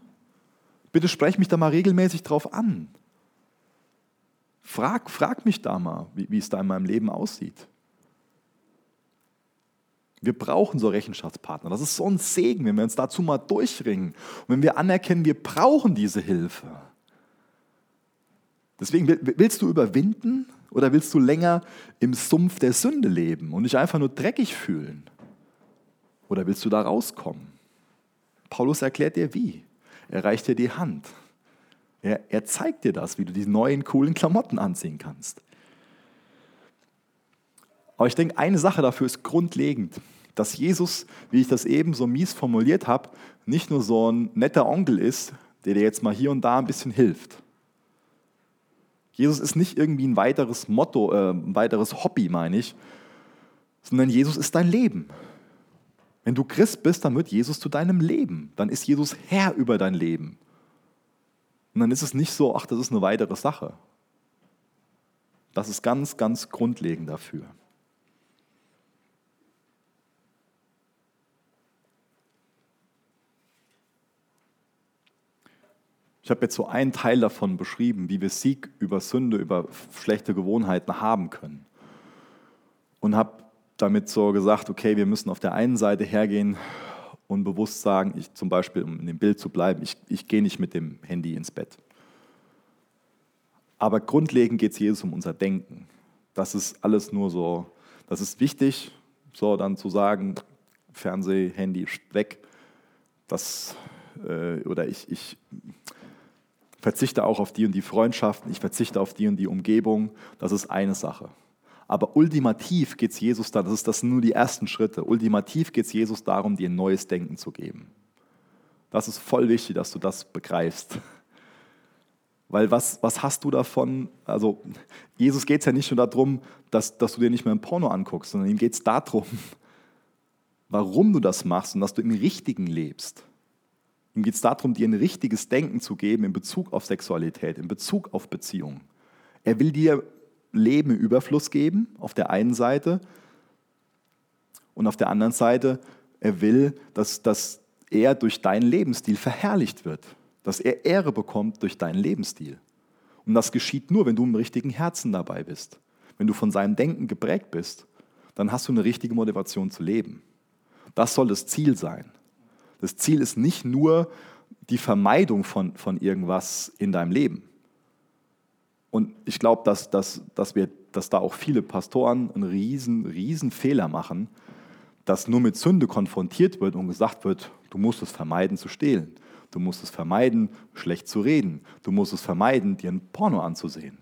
Bitte sprech mich da mal regelmäßig drauf an. Frag, frag mich da mal, wie, wie es da in meinem Leben aussieht. Wir brauchen so Rechenschaftspartner. Das ist so ein Segen, wenn wir uns dazu mal durchringen. Und wenn wir anerkennen, wir brauchen diese Hilfe. Deswegen willst du überwinden oder willst du länger im Sumpf der Sünde leben und dich einfach nur dreckig fühlen? Oder willst du da rauskommen? Paulus erklärt dir wie. Er reicht dir die Hand. Er, er zeigt dir das, wie du die neuen coolen Klamotten anziehen kannst. Aber ich denke, eine Sache dafür ist grundlegend, dass Jesus, wie ich das eben so mies formuliert habe, nicht nur so ein netter Onkel ist, der dir jetzt mal hier und da ein bisschen hilft. Jesus ist nicht irgendwie ein weiteres Motto, äh, ein weiteres Hobby, meine ich, sondern Jesus ist dein Leben. Wenn du Christ bist, dann wird Jesus zu deinem Leben. Dann ist Jesus Herr über dein Leben. Und dann ist es nicht so, ach, das ist eine weitere Sache. Das ist ganz, ganz grundlegend dafür. Ich habe jetzt so einen Teil davon beschrieben, wie wir Sieg über Sünde, über schlechte Gewohnheiten haben können. Und habe damit so gesagt, okay, wir müssen auf der einen Seite hergehen und bewusst sagen, ich zum Beispiel, um in dem Bild zu bleiben, ich, ich gehe nicht mit dem Handy ins Bett. Aber grundlegend geht es Jesus um unser Denken. Das ist alles nur so, das ist wichtig, so dann zu sagen, Fernseh, Handy weg. Das, äh, oder ich, ich verzichte auch auf die und die Freundschaften, ich verzichte auf die und die Umgebung, das ist eine Sache. Aber ultimativ geht es Jesus dann, das, ist, das sind nur die ersten Schritte, ultimativ geht es Jesus darum, dir ein neues Denken zu geben. Das ist voll wichtig, dass du das begreifst. Weil was, was hast du davon? Also, Jesus geht es ja nicht nur darum, dass, dass du dir nicht mehr ein Porno anguckst, sondern ihm geht es darum, warum du das machst und dass du im Richtigen lebst. Ihm geht es darum, dir ein richtiges Denken zu geben in Bezug auf Sexualität, in Bezug auf Beziehungen. Er will dir Leben Überfluss geben, auf der einen Seite. Und auf der anderen Seite, er will, dass, dass er durch deinen Lebensstil verherrlicht wird. Dass er Ehre bekommt durch deinen Lebensstil. Und das geschieht nur, wenn du im richtigen Herzen dabei bist. Wenn du von seinem Denken geprägt bist, dann hast du eine richtige Motivation zu leben. Das soll das Ziel sein. Das Ziel ist nicht nur die Vermeidung von, von irgendwas in deinem Leben. Und ich glaube, dass, dass, dass dass da auch viele Pastoren einen riesen, riesen Fehler machen, dass nur mit Sünde konfrontiert wird und gesagt wird, du musst es vermeiden zu stehlen, du musst es vermeiden, schlecht zu reden, du musst es vermeiden, dir ein Porno anzusehen.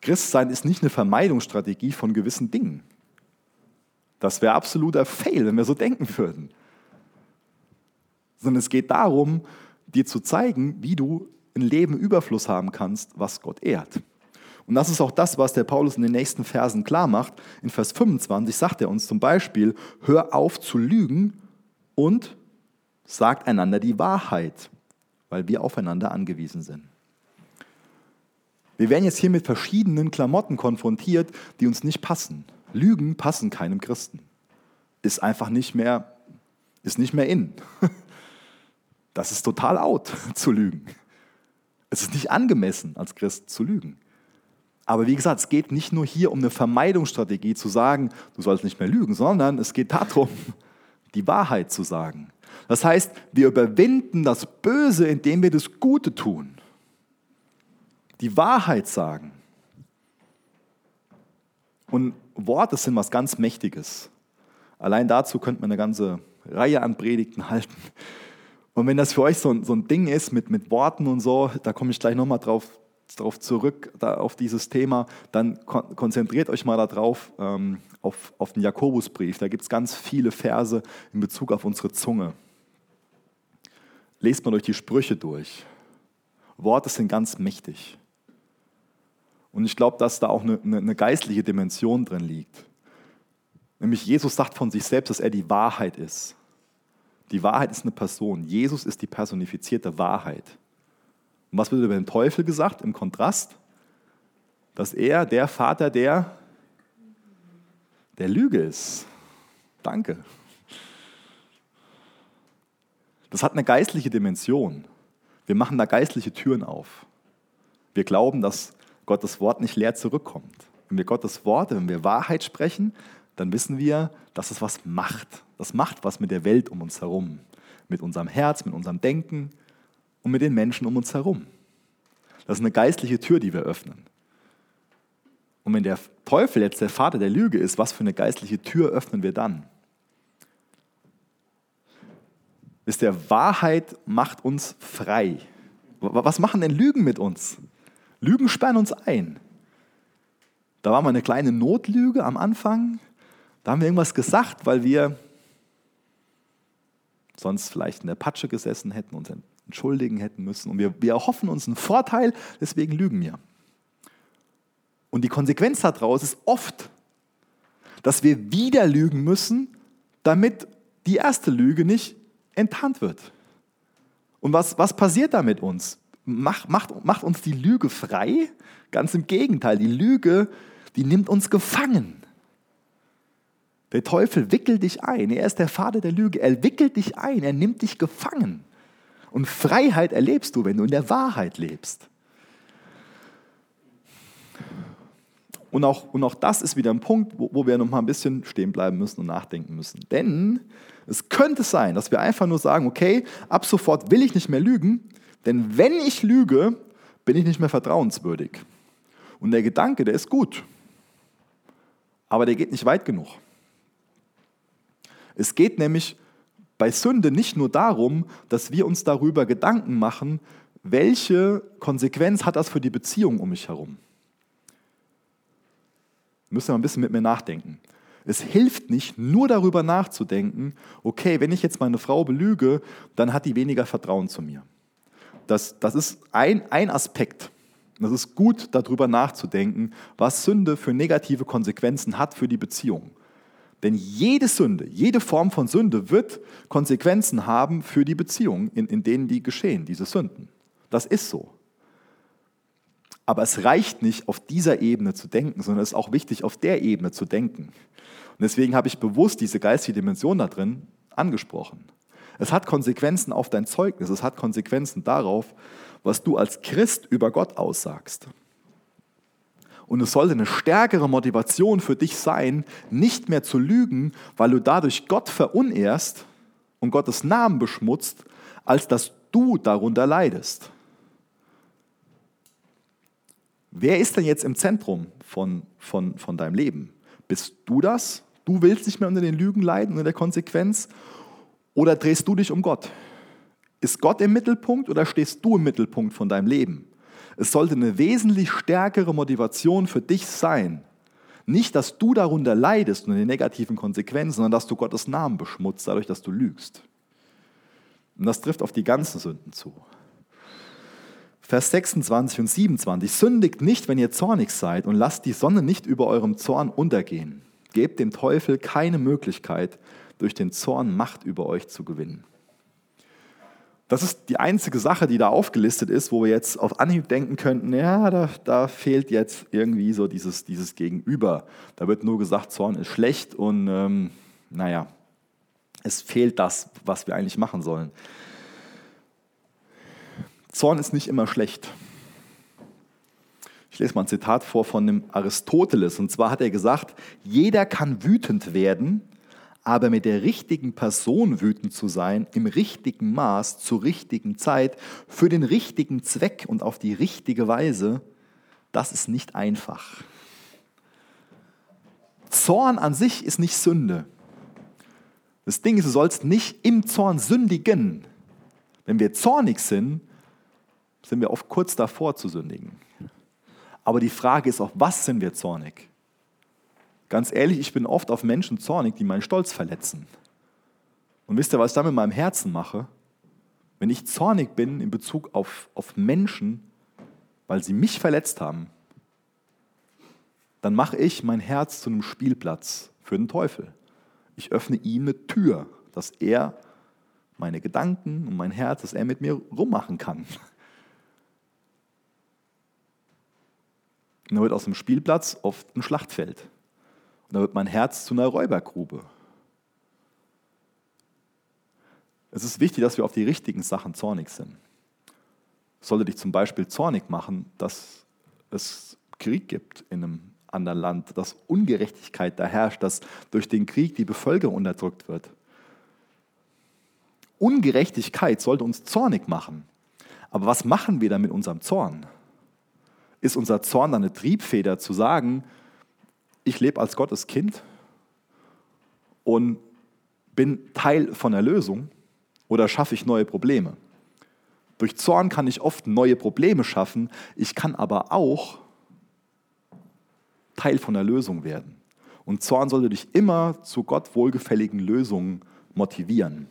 Christsein ist nicht eine Vermeidungsstrategie von gewissen Dingen. Das wäre absoluter Fail, wenn wir so denken würden. Sondern es geht darum, dir zu zeigen, wie du ein Leben Überfluss haben kannst, was Gott ehrt. Und das ist auch das, was der Paulus in den nächsten Versen klar macht. In Vers 25 sagt er uns zum Beispiel, hör auf zu lügen und sagt einander die Wahrheit, weil wir aufeinander angewiesen sind. Wir werden jetzt hier mit verschiedenen Klamotten konfrontiert, die uns nicht passen. Lügen passen keinem Christen. Ist einfach nicht mehr, ist nicht mehr in. Das ist total out zu lügen. Es ist nicht angemessen, als Christ zu lügen. Aber wie gesagt, es geht nicht nur hier um eine Vermeidungsstrategie zu sagen, du sollst nicht mehr lügen, sondern es geht darum, die Wahrheit zu sagen. Das heißt, wir überwinden das Böse, indem wir das Gute tun. Die Wahrheit sagen. Und Worte sind was ganz Mächtiges. Allein dazu könnte man eine ganze Reihe an Predigten halten. Und wenn das für euch so ein, so ein Ding ist mit, mit Worten und so, da komme ich gleich nochmal drauf, drauf zurück, da, auf dieses Thema, dann kon konzentriert euch mal darauf, ähm, auf, auf den Jakobusbrief. Da gibt es ganz viele Verse in Bezug auf unsere Zunge. Lest mal durch die Sprüche durch. Worte sind ganz mächtig. Und ich glaube, dass da auch eine, eine, eine geistliche Dimension drin liegt. Nämlich Jesus sagt von sich selbst, dass er die Wahrheit ist. Die Wahrheit ist eine Person. Jesus ist die personifizierte Wahrheit. Und was wird über den Teufel gesagt im Kontrast? Dass er der Vater der, der Lüge ist. Danke. Das hat eine geistliche Dimension. Wir machen da geistliche Türen auf. Wir glauben, dass Gottes Wort nicht leer zurückkommt. Wenn wir Gottes Wort, wenn wir Wahrheit sprechen, dann wissen wir, dass es was macht. Das macht was mit der Welt um uns herum, mit unserem Herz, mit unserem Denken und mit den Menschen um uns herum. Das ist eine geistliche Tür, die wir öffnen. Und wenn der Teufel jetzt der Vater der Lüge ist, was für eine geistliche Tür öffnen wir dann? Ist der Wahrheit macht uns frei. Was machen denn Lügen mit uns? Lügen sperren uns ein. Da war mal eine kleine Notlüge am Anfang. Da haben wir irgendwas gesagt, weil wir sonst vielleicht in der Patsche gesessen hätten, uns entschuldigen hätten müssen. Und wir, wir erhoffen uns einen Vorteil, deswegen lügen wir. Und die Konsequenz daraus ist oft, dass wir wieder lügen müssen, damit die erste Lüge nicht enttarnt wird. Und was, was passiert da mit uns? Macht, macht, macht uns die Lüge frei? Ganz im Gegenteil, die Lüge, die nimmt uns gefangen. Der Teufel wickelt dich ein. Er ist der Vater der Lüge. Er wickelt dich ein. Er nimmt dich gefangen. Und Freiheit erlebst du, wenn du in der Wahrheit lebst. Und auch, und auch das ist wieder ein Punkt, wo, wo wir noch mal ein bisschen stehen bleiben müssen und nachdenken müssen. Denn es könnte sein, dass wir einfach nur sagen, okay, ab sofort will ich nicht mehr lügen, denn wenn ich lüge, bin ich nicht mehr vertrauenswürdig. Und der Gedanke, der ist gut, aber der geht nicht weit genug. Es geht nämlich bei Sünde nicht nur darum, dass wir uns darüber Gedanken machen, welche Konsequenz hat das für die Beziehung um mich herum. Müssen wir ein bisschen mit mir nachdenken. Es hilft nicht, nur darüber nachzudenken, okay, wenn ich jetzt meine Frau belüge, dann hat die weniger Vertrauen zu mir. Das, das ist ein, ein Aspekt. Das ist gut, darüber nachzudenken, was Sünde für negative Konsequenzen hat für die Beziehung. Denn jede Sünde, jede Form von Sünde wird Konsequenzen haben für die Beziehungen, in, in denen die geschehen, diese Sünden. Das ist so. Aber es reicht nicht, auf dieser Ebene zu denken, sondern es ist auch wichtig, auf der Ebene zu denken. Und deswegen habe ich bewusst diese geistige Dimension da drin angesprochen. Es hat Konsequenzen auf dein Zeugnis, es hat Konsequenzen darauf, was du als Christ über Gott aussagst. Und es sollte eine stärkere Motivation für dich sein, nicht mehr zu lügen, weil du dadurch Gott verunehrst und Gottes Namen beschmutzt, als dass du darunter leidest. wer ist denn jetzt im Zentrum von, von, von deinem Leben? Bist du das? Du willst nicht mehr unter den Lügen leiden, unter der Konsequenz? Oder drehst du dich um Gott? Ist Gott im Mittelpunkt oder stehst du im Mittelpunkt von deinem Leben? Es sollte eine wesentlich stärkere Motivation für dich sein. Nicht, dass du darunter leidest und die negativen Konsequenzen, sondern dass du Gottes Namen beschmutzt, dadurch, dass du lügst. Und das trifft auf die ganzen Sünden zu. Vers 26 und 27. Sündigt nicht, wenn ihr zornig seid und lasst die Sonne nicht über eurem Zorn untergehen. Gebt dem Teufel keine Möglichkeit, durch den Zorn Macht über euch zu gewinnen. Das ist die einzige Sache, die da aufgelistet ist, wo wir jetzt auf Anhieb denken könnten, ja, da, da fehlt jetzt irgendwie so dieses, dieses Gegenüber. Da wird nur gesagt, Zorn ist schlecht und ähm, naja, es fehlt das, was wir eigentlich machen sollen. Zorn ist nicht immer schlecht. Ich lese mal ein Zitat vor von dem Aristoteles. Und zwar hat er gesagt, jeder kann wütend werden, aber mit der richtigen Person wütend zu sein, im richtigen Maß, zur richtigen Zeit, für den richtigen Zweck und auf die richtige Weise, das ist nicht einfach. Zorn an sich ist nicht Sünde. Das Ding ist, du sollst nicht im Zorn sündigen. Wenn wir zornig sind, sind wir oft kurz davor zu sündigen. Aber die Frage ist auch, was sind wir zornig? Ganz ehrlich, ich bin oft auf Menschen zornig, die meinen Stolz verletzen. Und wisst ihr, was ich da mit meinem Herzen mache? Wenn ich zornig bin in Bezug auf, auf Menschen, weil sie mich verletzt haben, dann mache ich mein Herz zu einem Spielplatz für den Teufel. Ich öffne ihm eine Tür, dass er meine Gedanken und mein Herz, dass er mit mir rummachen kann. Und dann wird aus dem Spielplatz oft ein Schlachtfeld. Und dann wird mein Herz zu einer Räubergrube. Es ist wichtig, dass wir auf die richtigen Sachen zornig sind. Sollte dich zum Beispiel zornig machen, dass es Krieg gibt in einem anderen Land, dass Ungerechtigkeit da herrscht, dass durch den Krieg die Bevölkerung unterdrückt wird. Ungerechtigkeit sollte uns zornig machen. Aber was machen wir dann mit unserem Zorn? Ist unser Zorn dann eine Triebfeder zu sagen, ich lebe als Gottes Kind und bin Teil von der Lösung oder schaffe ich neue Probleme? Durch Zorn kann ich oft neue Probleme schaffen, ich kann aber auch Teil von der Lösung werden. Und Zorn sollte dich immer zu Gott wohlgefälligen Lösungen motivieren.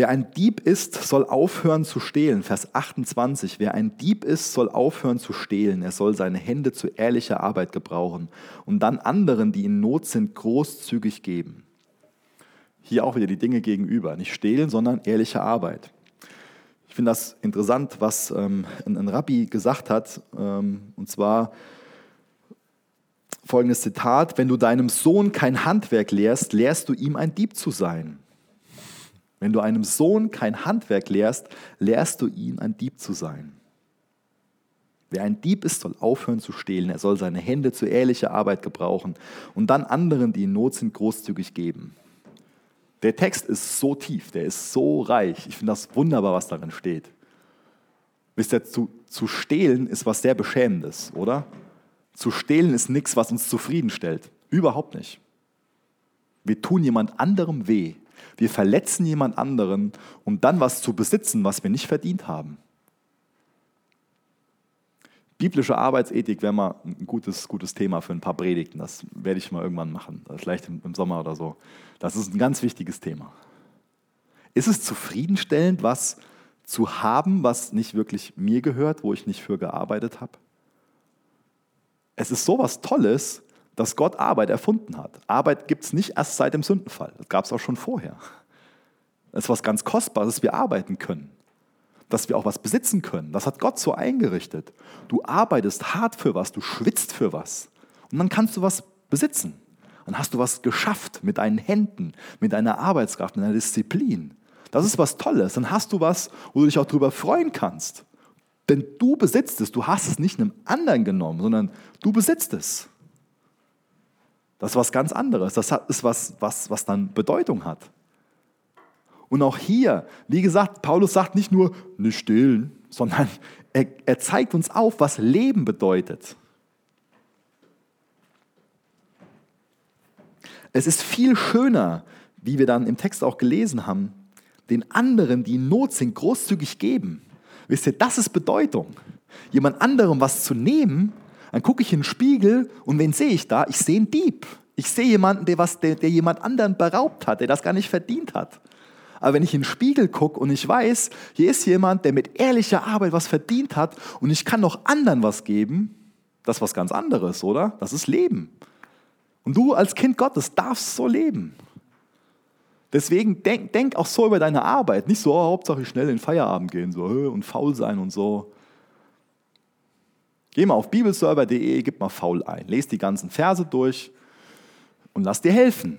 Wer ein Dieb ist, soll aufhören zu stehlen. Vers 28. Wer ein Dieb ist, soll aufhören zu stehlen. Er soll seine Hände zu ehrlicher Arbeit gebrauchen und dann anderen, die in Not sind, großzügig geben. Hier auch wieder die Dinge gegenüber. Nicht stehlen, sondern ehrliche Arbeit. Ich finde das interessant, was ähm, ein, ein, Rabbi gesagt hat. Ähm, und zwar folgendes Zitat: Wenn du deinem Sohn kein Handwerk lehrst, lehrst du ihm ein Dieb zu sein. Wenn du einem Sohn kein Handwerk lehrst, lehrst du ihn, ein Dieb zu sein. Wer ein Dieb ist, soll aufhören zu stehlen. Er soll seine Hände zu ehrlicher Arbeit gebrauchen und dann anderen, die in Not sind, großzügig geben. Der Text ist so tief, der ist so reich. Ich finde das wunderbar, was darin steht. Wisst ihr, zu, zu stehlen ist was sehr Beschämendes, oder? Zu stehlen ist nichts, was uns zufriedenstellt. Überhaupt nicht. Wir tun jemand anderem weh. Wir verletzen jemand anderen, um dann was zu besitzen, was wir nicht verdient haben. Biblische Arbeitsethik wäre mal ein gutes, gutes Thema für ein paar Predigten. Das werde ich mal irgendwann machen, vielleicht im Sommer oder so. Das ist ein ganz wichtiges Thema. Ist es zufriedenstellend, was zu haben, was nicht wirklich mir gehört, wo ich nicht für gearbeitet habe? Es ist sowas Tolles, dass Gott Arbeit erfunden hat. Arbeit gibt es nicht erst seit dem Sündenfall. Das gab es auch schon vorher. Das ist was ganz Kostbares, dass wir arbeiten können. Dass wir auch was besitzen können. Das hat Gott so eingerichtet. Du arbeitest hart für was, du schwitzt für was. Und dann kannst du was besitzen. Dann hast du was geschafft mit deinen Händen, mit deiner Arbeitskraft, mit deiner Disziplin. Das ist was Tolles. Dann hast du was, wo du dich auch darüber freuen kannst. Denn du besitzt es. Du hast es nicht einem anderen genommen, sondern du besitzt es. Das ist was ganz anderes. Das ist was, was, was dann Bedeutung hat. Und auch hier, wie gesagt, Paulus sagt nicht nur, nicht stehlen, sondern er, er zeigt uns auf, was Leben bedeutet. Es ist viel schöner, wie wir dann im Text auch gelesen haben, den anderen, die in Not sind, großzügig geben. Wisst ihr, das ist Bedeutung. Jemand anderem was zu nehmen, dann gucke ich in den Spiegel und wen sehe ich da? Ich sehe einen Dieb. Ich sehe jemanden, der, was, der, der jemand anderen beraubt hat, der das gar nicht verdient hat. Aber wenn ich in den Spiegel gucke und ich weiß, hier ist jemand, der mit ehrlicher Arbeit was verdient hat und ich kann noch anderen was geben, das ist was ganz anderes, oder? Das ist Leben. Und du als Kind Gottes darfst so leben. Deswegen denk, denk auch so über deine Arbeit. Nicht so, oh, Hauptsache schnell in den Feierabend gehen so, und faul sein und so. Geh mal auf bibelserver.de, gib mal faul ein. Lese die ganzen Verse durch und lass dir helfen.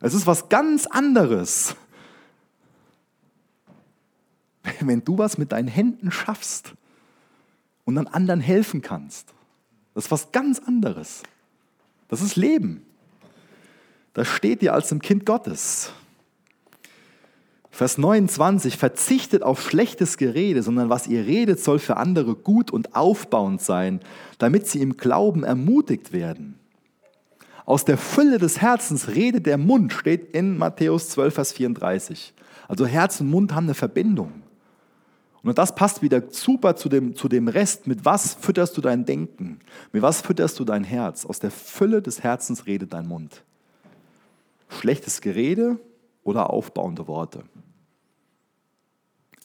Es ist was ganz anderes, wenn du was mit deinen Händen schaffst und dann anderen helfen kannst. Das ist was ganz anderes. Das ist Leben. Das steht dir als ein Kind Gottes. Vers 29, verzichtet auf schlechtes Gerede, sondern was ihr redet, soll für andere gut und aufbauend sein, damit sie im Glauben ermutigt werden. Aus der Fülle des Herzens redet der Mund, steht in Matthäus 12, Vers 34. Also Herz und Mund haben eine Verbindung. Und das passt wieder super zu dem, zu dem Rest. Mit was fütterst du dein Denken? Mit was fütterst du dein Herz? Aus der Fülle des Herzens redet dein Mund. Schlechtes Gerede oder aufbauende Worte.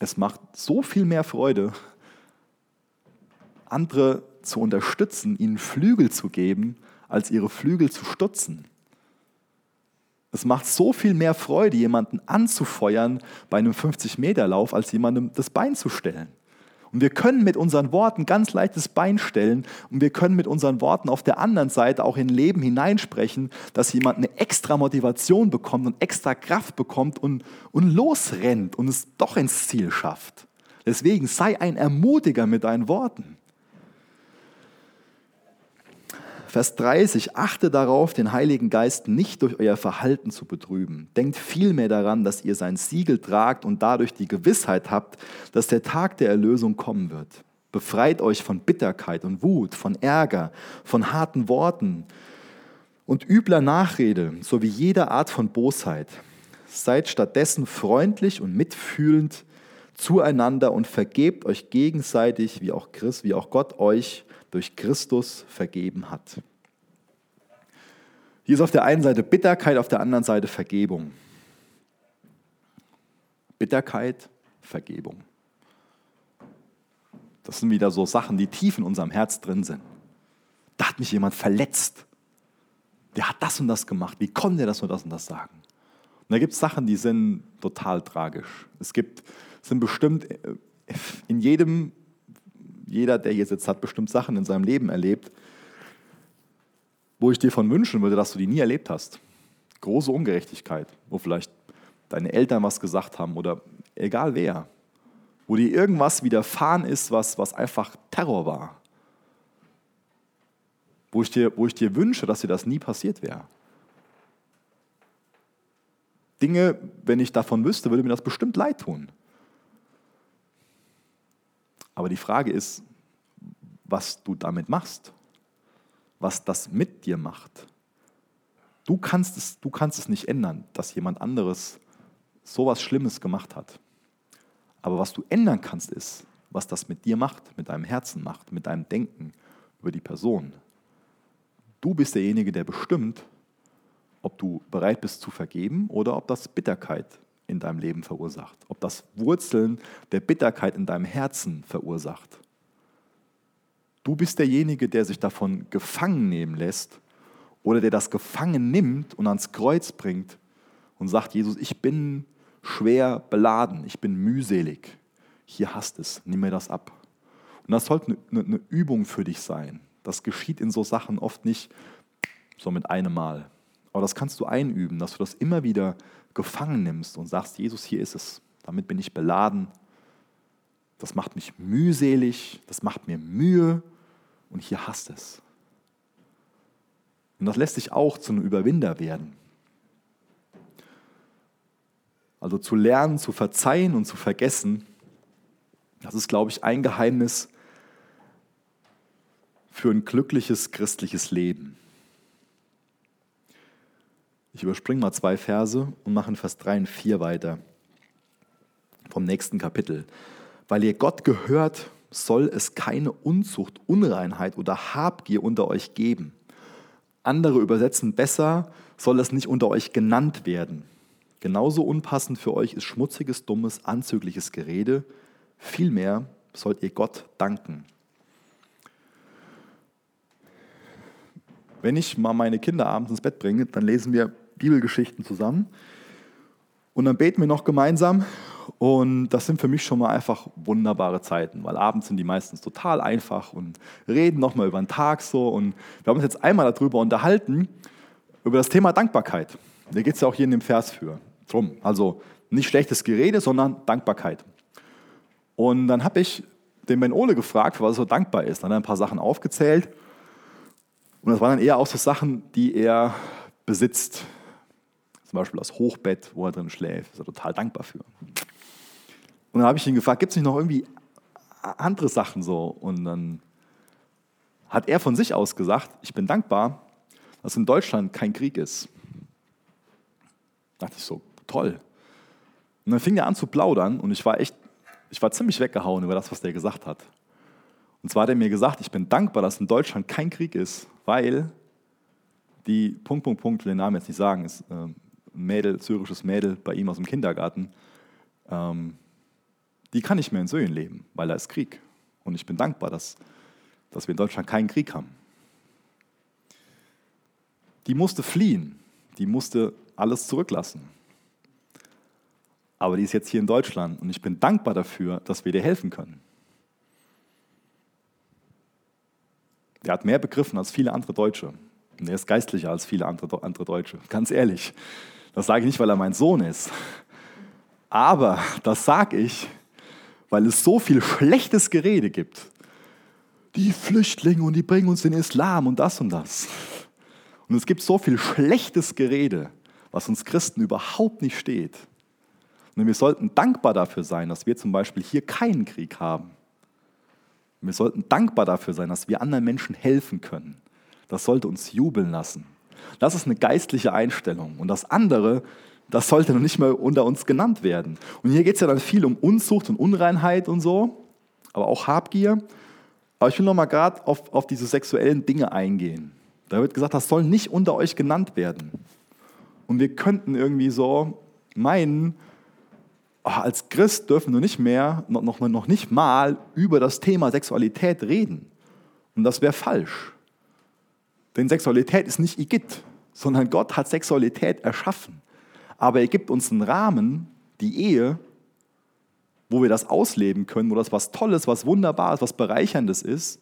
Es macht so viel mehr Freude, andere zu unterstützen, ihnen Flügel zu geben, als ihre Flügel zu stutzen. Es macht so viel mehr Freude, jemanden anzufeuern bei einem 50-Meter-Lauf, als jemandem das Bein zu stellen. Und wir können mit unseren Worten ganz leicht das Bein stellen und wir können mit unseren Worten auf der anderen Seite auch in Leben hineinsprechen, dass jemand eine extra Motivation bekommt und extra Kraft bekommt und, und losrennt und es doch ins Ziel schafft. Deswegen sei ein Ermutiger mit deinen Worten. Vers 30, achte darauf, den Heiligen Geist nicht durch euer Verhalten zu betrüben. Denkt vielmehr daran, dass ihr sein Siegel tragt und dadurch die Gewissheit habt, dass der Tag der Erlösung kommen wird. Befreit euch von Bitterkeit und Wut, von Ärger, von harten Worten und übler Nachrede sowie jeder Art von Bosheit. Seid stattdessen freundlich und mitfühlend zueinander und vergebt euch gegenseitig, wie auch Christ, wie auch Gott euch durch Christus vergeben hat. Hier ist auf der einen Seite Bitterkeit, auf der anderen Seite Vergebung. Bitterkeit, Vergebung. Das sind wieder so Sachen, die tief in unserem Herz drin sind. Da hat mich jemand verletzt. Der hat das und das gemacht. Wie konnte er das und das und das sagen? Und da gibt es Sachen, die sind total tragisch. Es gibt, sind bestimmt äh, in jedem jeder, der hier sitzt, hat bestimmt Sachen in seinem Leben erlebt, wo ich dir von wünschen würde, dass du die nie erlebt hast. Große Ungerechtigkeit, wo vielleicht deine Eltern was gesagt haben oder egal wer, wo dir irgendwas widerfahren ist, was, was einfach Terror war. Wo ich, dir, wo ich dir wünsche, dass dir das nie passiert wäre. Dinge, wenn ich davon wüsste, würde mir das bestimmt leid tun. Aber die Frage ist, was du damit machst, was das mit dir macht. Du kannst es, du kannst es nicht ändern, dass jemand anderes so was Schlimmes gemacht hat. Aber was du ändern kannst, ist, was das mit dir macht, mit deinem Herzen macht, mit deinem Denken über die Person. Du bist derjenige, der bestimmt, ob du bereit bist zu vergeben oder ob das Bitterkeit in deinem Leben verursacht, ob das Wurzeln der Bitterkeit in deinem Herzen verursacht. Du bist derjenige, der sich davon gefangen nehmen lässt oder der das gefangen nimmt und ans Kreuz bringt und sagt, Jesus, ich bin schwer beladen, ich bin mühselig. Hier hast es, nimm mir das ab. Und das sollte eine, Übung für dich sein. Das geschieht in so Sachen oft nicht so mit einem Mal. Aber das kannst du einüben, dass du das immer wieder gefangen nimmst und sagst, Jesus, hier ist es, damit bin ich beladen, das macht mich mühselig, das macht mir Mühe und hier hast es. Und das lässt sich auch zu einem Überwinder werden. Also zu lernen, zu verzeihen und zu vergessen, Das ist, glaube ich, ein Geheimnis für ein glückliches christliches Leben. Ich überspringe mal zwei Verse und mache in Vers 3 und 4 weiter vom nächsten Kapitel. Weil ihr Gott gehört, soll es keine Unzucht, Unreinheit oder Habgier unter euch geben. Andere übersetzen besser, soll es nicht unter euch genannt werden. Genauso unpassend für euch ist schmutziges, dummes, anzügliches Gerede. Vielmehr sollt ihr Gott danken. Wenn ich mal meine Kinder abends ins Bett bringe, dann lesen wir Bibelgeschichten zusammen und dann beten wir noch gemeinsam und das sind für mich schon mal einfach wunderbare Zeiten, weil abends sind die meistens total einfach und reden nochmal über den Tag so. Und wir haben uns jetzt einmal darüber unterhalten, über das Thema Dankbarkeit. Da geht es ja auch hier in dem Vers für. Drum. Also nicht schlechtes Gerede, sondern Dankbarkeit. Und dann habe ich den Ben Ole gefragt, für was er so dankbar ist. Dann hat er ein paar Sachen aufgezählt. Und das waren dann eher auch so Sachen, die er besitzt. Zum Beispiel das Hochbett, wo er drin schläft. Ist er total dankbar für. Und dann habe ich ihn gefragt, gibt es nicht noch irgendwie andere Sachen so? Und dann hat er von sich aus gesagt, ich bin dankbar, dass in Deutschland kein Krieg ist. Da dachte ich so, toll. Und dann fing er an zu plaudern und ich war echt, ich war ziemlich weggehauen über das, was der gesagt hat. Und zwar hat er mir gesagt, ich bin dankbar, dass in Deutschland kein Krieg ist, weil die Punkt, Punkt, Punkt, den Namen jetzt nicht sagen, ist äh, ein Mädel, syrisches Mädel bei ihm aus dem Kindergarten, ähm, die kann nicht mehr in Syrien leben, weil da ist Krieg. Und ich bin dankbar, dass, dass wir in Deutschland keinen Krieg haben. Die musste fliehen, die musste alles zurücklassen. Aber die ist jetzt hier in Deutschland und ich bin dankbar dafür, dass wir dir helfen können. Der hat mehr begriffen als viele andere Deutsche. Und er ist geistlicher als viele andere, andere Deutsche. Ganz ehrlich. Das sage ich nicht, weil er mein Sohn ist. Aber das sage ich, weil es so viel schlechtes Gerede gibt. Die Flüchtlinge und die bringen uns den Islam und das und das. Und es gibt so viel schlechtes Gerede, was uns Christen überhaupt nicht steht. Und wir sollten dankbar dafür sein, dass wir zum Beispiel hier keinen Krieg haben. wir sollten dankbar dafür sein, dass wir anderen Menschen helfen können. Das sollte uns jubeln lassen. Das ist eine geistliche Einstellung. Und das andere das sollte noch nicht mal unter uns genannt werden. Und hier geht es ja dann viel um Unzucht und Unreinheit und so, aber auch Habgier. Aber ich will noch mal gerade auf, auf diese sexuellen Dinge eingehen. Da wird gesagt, das soll nicht unter euch genannt werden. Und wir könnten irgendwie so meinen, oh, als Christ dürfen wir nicht mehr, noch, noch, noch nicht mal über das Thema Sexualität reden. Und das wäre falsch. Denn Sexualität ist nicht Igitt, sondern Gott hat Sexualität erschaffen aber er gibt uns einen Rahmen, die Ehe, wo wir das ausleben können, wo das was Tolles, was Wunderbares, was Bereicherndes ist,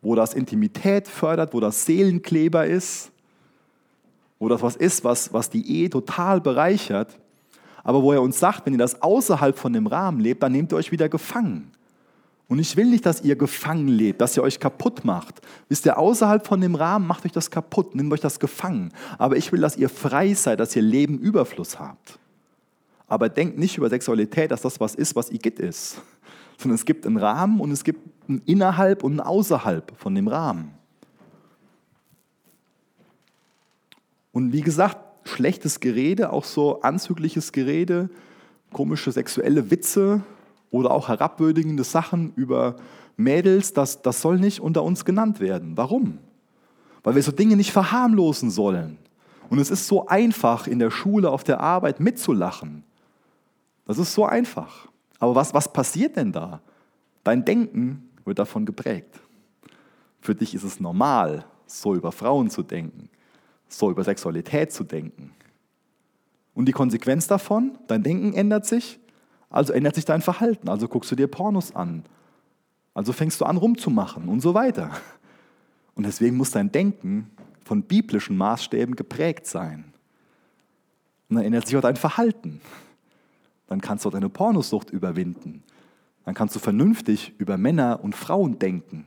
wo das Intimität fördert, wo das Seelenkleber ist, wo das was ist, was, was die Ehe total bereichert, aber wo er uns sagt, wenn ihr das außerhalb von dem Rahmen lebt, dann nehmt ihr euch wieder gefangen. Und ich will nicht, dass ihr gefangen lebt, dass ihr euch kaputt macht. Wisst ihr, außerhalb von dem Rahmen macht euch das kaputt, nimmt euch das gefangen. Aber ich will, dass ihr frei seid, dass ihr Leben Überfluss habt. Aber denkt nicht über Sexualität, dass das was ist, was Igitt ist. Sondern es gibt einen Rahmen und es gibt ein innerhalb und ein außerhalb von dem Rahmen. Und wie gesagt, schlechtes Gerede, auch so anzügliches Gerede, komische sexuelle Witze, oder auch herabwürdigende Sachen über Mädels, das, das soll nicht unter uns genannt werden. Warum? Weil wir so Dinge nicht verharmlosen sollen. Und es ist so einfach, in der Schule, auf der Arbeit mitzulachen. Das ist so einfach. Aber was, was passiert denn da? Dein Denken wird davon geprägt. Für dich ist es normal, so über Frauen zu denken, so über Sexualität zu denken. Und die Konsequenz davon, dein Denken ändert sich, also ändert sich dein Verhalten, also guckst du dir Pornos an, also fängst du an rumzumachen und so weiter. Und deswegen muss dein Denken von biblischen Maßstäben geprägt sein. Und dann ändert sich auch dein Verhalten. Dann kannst du auch deine Pornosucht überwinden. Dann kannst du vernünftig über Männer und Frauen denken.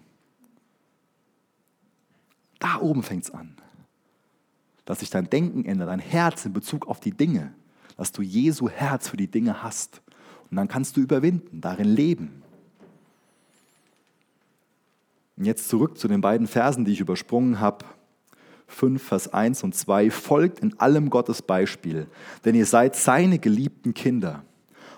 Da oben fängt es an. Dass sich dein Denken ändert, dein Herz in Bezug auf die Dinge. Dass du Jesu Herz für die Dinge hast Und dann kannst du überwinden, darin leben. Und jetzt zurück zu den beiden Versen, die ich übersprungen habe. 5, Vers 1 und 2. Folgt in allem Gottes Beispiel, denn ihr seid seine geliebten Kinder.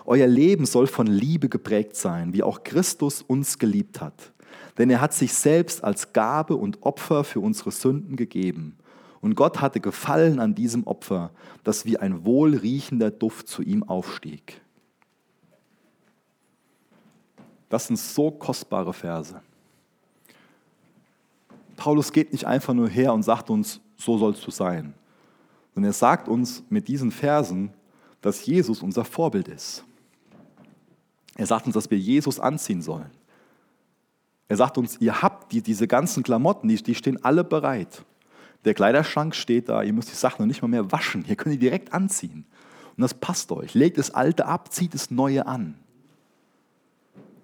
Euer Leben soll von Liebe geprägt sein, wie auch Christus uns geliebt hat. Denn er hat sich selbst als Gabe und Opfer für unsere Sünden gegeben. Und Gott hatte Gefallen an diesem Opfer, das wie ein wohlriechender Duft zu ihm aufstieg. Das sind so kostbare Verse. Paulus geht nicht einfach nur her und sagt uns, so sollst du sein, sondern er sagt uns mit diesen Versen, dass Jesus unser Vorbild ist. Er sagt uns, dass wir Jesus anziehen sollen. Er sagt uns, ihr habt die, diese ganzen Klamotten, die, die stehen alle bereit. Der Kleiderschrank steht da, ihr müsst die Sachen noch nicht mal mehr waschen, ihr könnt die direkt anziehen. Und das passt euch. Legt das Alte ab, zieht das Neue an.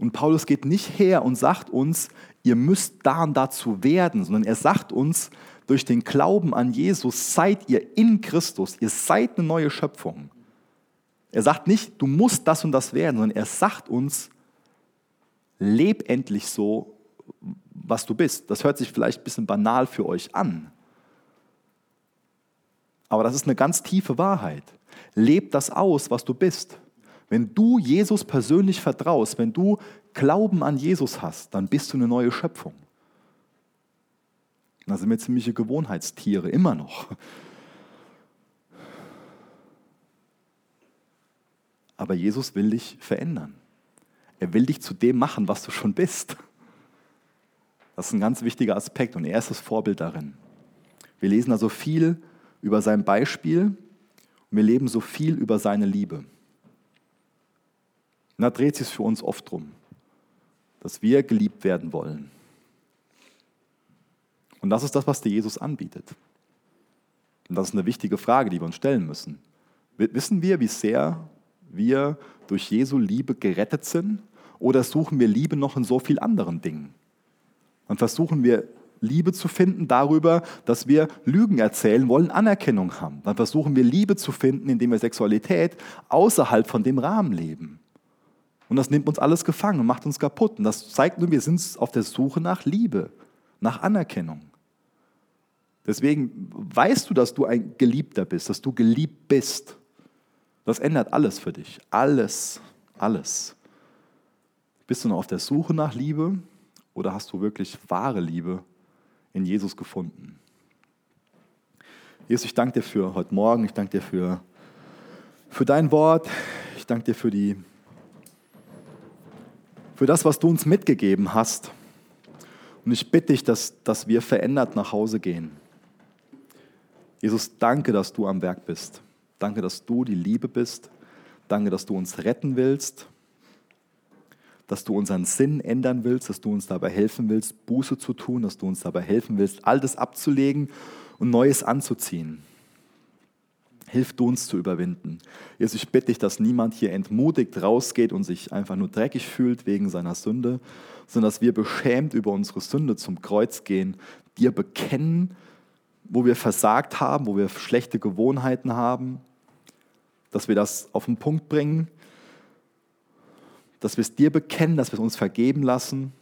Und Paulus geht nicht her und sagt uns, ihr müsst da und dazu werden, sondern er sagt uns, durch den Glauben an Jesus seid ihr in Christus, ihr seid eine neue Schöpfung. Er sagt nicht, du musst das und das werden, sondern er sagt uns, leb endlich so, was du bist. Das hört sich vielleicht ein bisschen banal für euch an. Aber das ist eine ganz tiefe Wahrheit. Leb das aus, was du bist. Wenn du Jesus persönlich vertraust, wenn du Glauben an Jesus hast, dann bist du eine neue Schöpfung. Da sind wir ziemliche Gewohnheitstiere, immer noch. Aber Jesus will dich verändern. Er will dich zu dem machen, was du schon bist. Das ist ein ganz wichtiger Aspekt und er ist das Vorbild darin. Wir lesen also viel über sein Beispiel und wir leben so viel über seine Liebe. Und da dreht sich für uns oft drum, dass wir geliebt werden wollen. Und das ist das, was dir Jesus anbietet. Und das ist eine wichtige Frage, die wir uns stellen müssen. Wissen wir, wie sehr wir durch Jesu Liebe gerettet sind? Oder suchen wir Liebe noch in so vielen anderen Dingen? Dann versuchen wir Liebe zu finden darüber, dass wir Lügen erzählen wollen, Anerkennung haben. Dann versuchen wir Liebe zu finden, indem wir Sexualität außerhalb von dem Rahmen leben. Und das nimmt uns alles gefangen und macht uns kaputt. Und das zeigt nur, wir sind auf der Suche nach Liebe, nach Anerkennung. Deswegen weißt du, dass du ein Geliebter bist, dass du geliebt bist. Das ändert alles für dich. Alles, alles. Bist du noch auf der Suche nach Liebe oder hast du wirklich wahre Liebe in Jesus gefunden? Jesus, ich danke dir für heute Morgen, ich danke dir für, für dein Wort, ich danke dir für, die, für das, was du uns mitgegeben hast. Und ich bitte dich, dass, dass wir verändert nach Hause gehen. Jesus, danke, dass du am Werk bist. Danke, dass du die Liebe bist. Danke, dass du uns retten willst dass du unseren Sinn ändern willst, dass du uns dabei helfen willst, Buße zu tun, dass du uns dabei helfen willst, Altes abzulegen und Neues anzuziehen. Hilf du uns zu überwinden. Jesus, ich bitte dich, dass niemand hier entmutigt rausgeht und sich einfach nur dreckig fühlt wegen seiner Sünde, sondern dass wir beschämt über unsere Sünde zum Kreuz gehen, dir bekennen, wo wir versagt haben, wo wir schlechte Gewohnheiten haben, dass wir das auf den Punkt bringen dass wir es dir bekennen, dass wir es uns vergeben lassen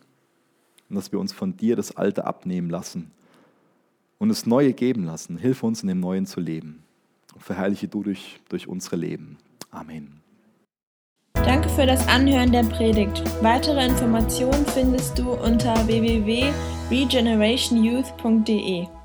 und dass wir uns von dir das Alte abnehmen lassen und das Neue geben lassen. Hilf uns, in dem Neuen zu leben. Verherrliche du durch, durch unsere Leben. Amen. Danke für das Anhören der Predigt. Weitere Informationen findest du unter www.regenerationyouth.de.